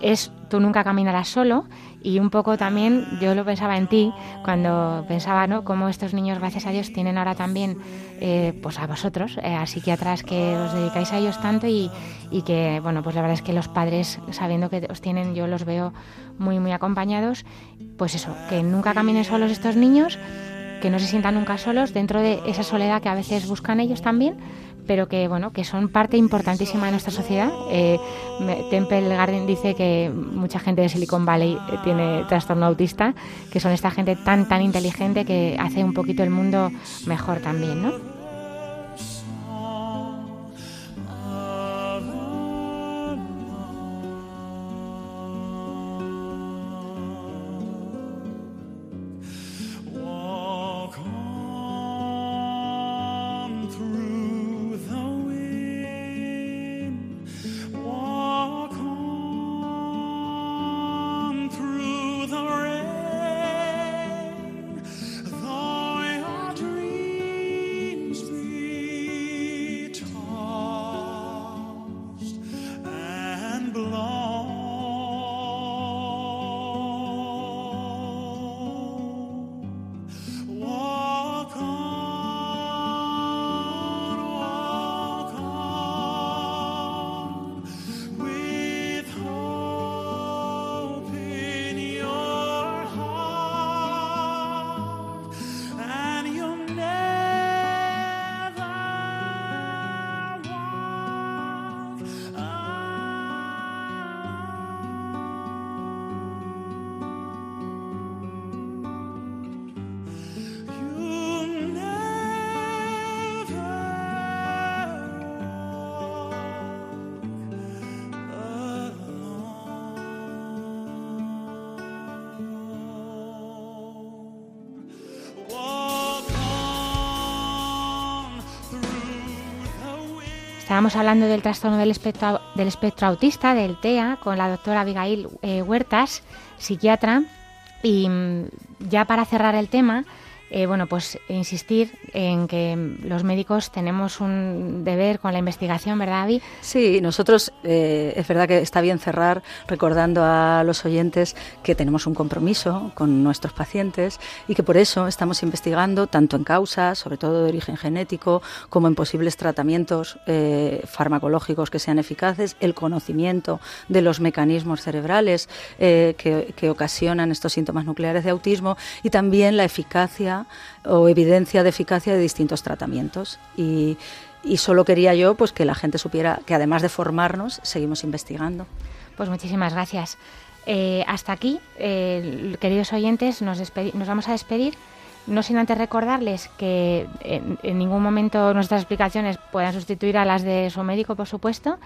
es Tú nunca caminarás solo y un poco también yo lo pensaba en ti cuando pensaba, ¿no? Cómo estos niños, gracias a Dios, tienen ahora también, eh, pues a vosotros, eh, a psiquiatras que os dedicáis a ellos tanto y, y que, bueno, pues la verdad es que los padres, sabiendo que os tienen, yo los veo muy, muy acompañados, pues eso, que nunca caminen solos estos niños, que no se sientan nunca solos dentro de esa soledad que a veces buscan ellos también, pero que bueno que son parte importantísima de nuestra sociedad. Eh, Temple Garden dice que mucha gente de Silicon Valley eh, tiene trastorno autista, que son esta gente tan tan inteligente que hace un poquito el mundo mejor también, ¿no? Estábamos hablando del trastorno del espectro, del espectro autista, del TEA, con la doctora Abigail eh, Huertas, psiquiatra. Y mm, ya para cerrar el tema, eh, bueno, pues insistir en que los médicos tenemos un deber con la investigación, ¿verdad, Avi? Sí, nosotros eh, es verdad que está bien cerrar recordando a los oyentes que tenemos un compromiso con nuestros pacientes y que por eso estamos investigando tanto en causas, sobre todo de origen genético, como en posibles tratamientos eh, farmacológicos que sean eficaces, el conocimiento de los mecanismos cerebrales que ocasionan estos síntomas nucleares de autismo y también la eficacia o evidencia de eficacia de distintos tratamientos. Y, solo quería yo pues que la gente supiera que además de formarnos, seguimos investigando. Pues muchísimas gracias. Eh, hasta aquí, eh, queridos oyentes, nos, vamos a despedir. No sin antes recordarles que en, ningún momento nuestras explicaciones puedan sustituir a las de su médico, por supuesto,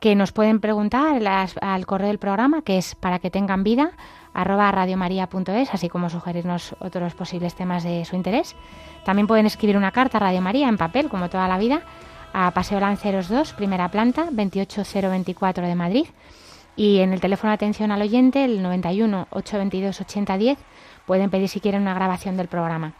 que nos pueden preguntar al correo del programa, que es para que tengan vida, arroba radiomaria.es, así como sugerirnos otros posibles temas de su interés. También pueden escribir una carta a Radio María en papel, como toda la vida, a Paseo Lanceros 2, primera planta, 28024 de Madrid. Y en el teléfono de atención al oyente, el 91 822 8010, pueden pedir si quieren una grabación del programa.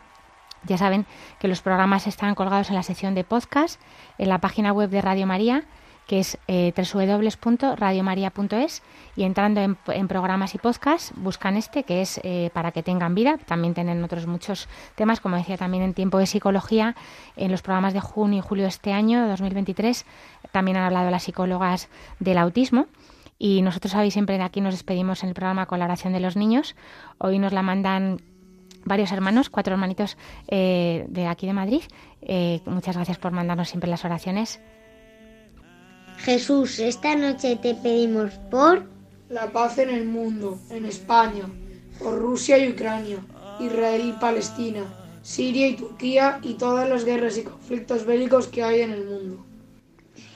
Ya saben que los programas están colgados en la sección de podcast, en la página web de Radio María, que es eh, www.radiomaria.es, y entrando en, en programas y podcasts, buscan este, que es eh, para que tengan vida. También tienen otros muchos temas, como decía también en tiempo de psicología, en los programas de junio y julio de este año, 2023, también han hablado las psicólogas del autismo. Y nosotros sabéis siempre de aquí nos despedimos en el programa con la oración de los niños. Hoy nos la mandan varios hermanos, cuatro hermanitos eh, de aquí de Madrid. Eh, muchas gracias por mandarnos siempre las oraciones. Jesús, esta noche te pedimos por la paz en el mundo, en España, por Rusia y Ucrania, Israel y Palestina, Siria y Turquía y todas las guerras y conflictos bélicos que hay en el mundo.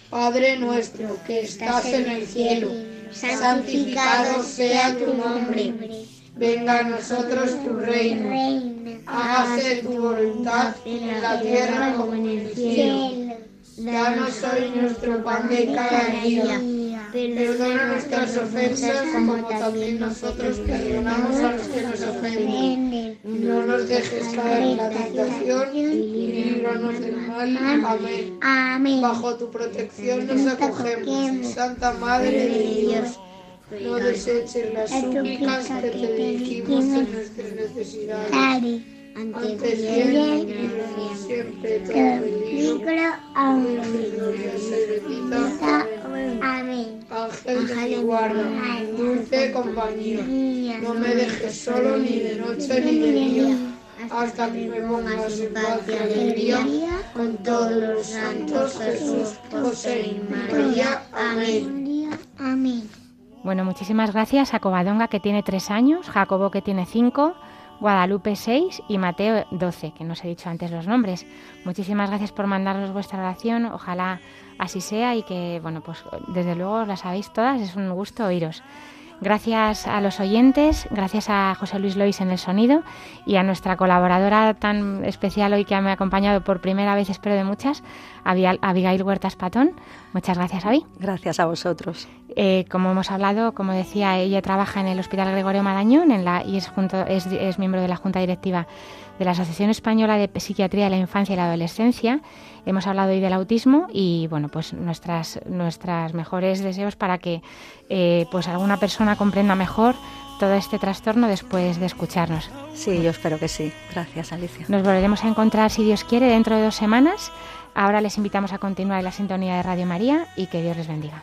Padre nuestro que estás en el cielo, santificado sea tu nombre. Venga a nosotros tu reino. Hágase tu voluntad en la tierra como en el cielo. Danos hoy nuestro pan de cada día. Perdona nuestras ofensas como también nosotros perdonamos a los que nos ofenden. No nos dejes caer en la tentación y líbranos del mal. Amén. Amén. Bajo tu protección nos acogemos, Santa Madre de Dios. No deseches las súplicas que te dirigimos en nuestras necesidades. Antes bien, líbranos siempre todo peligro. Y bendita. Amén. Ángel de mi guarda, dulce compañía, no me dejes solo ni de noche ni de día, hasta que me pongas en paz y alegría con todos los santos Jesús, José y María. Amén. Amén. Bueno, muchísimas gracias a Covadonga que tiene tres años, Jacobo que tiene cinco, Guadalupe seis y Mateo doce, que no os he dicho antes los nombres. Muchísimas gracias por mandarnos vuestra oración, ojalá así sea y que, bueno, pues desde luego las sabéis todas, es un gusto oíros. Gracias a los oyentes, gracias a José Luis Lois en el sonido y a nuestra colaboradora tan especial hoy que me ha acompañado por primera vez, espero de muchas, Abigail Huertas Patón. Muchas gracias, Avi. Gracias a vosotros. Eh, como hemos hablado, como decía, ella trabaja en el Hospital Gregorio Marañón en la, y es, junto, es, es miembro de la Junta Directiva de la Asociación Española de Psiquiatría de la Infancia y la Adolescencia. Hemos hablado hoy del autismo y bueno, pues nuestras, nuestras mejores deseos para que eh, pues alguna persona comprenda mejor todo este trastorno después de escucharnos. Sí, yo espero que sí. Gracias, Alicia. Nos volveremos a encontrar, si Dios quiere, dentro de dos semanas. Ahora les invitamos a continuar en la sintonía de Radio María y que Dios les bendiga.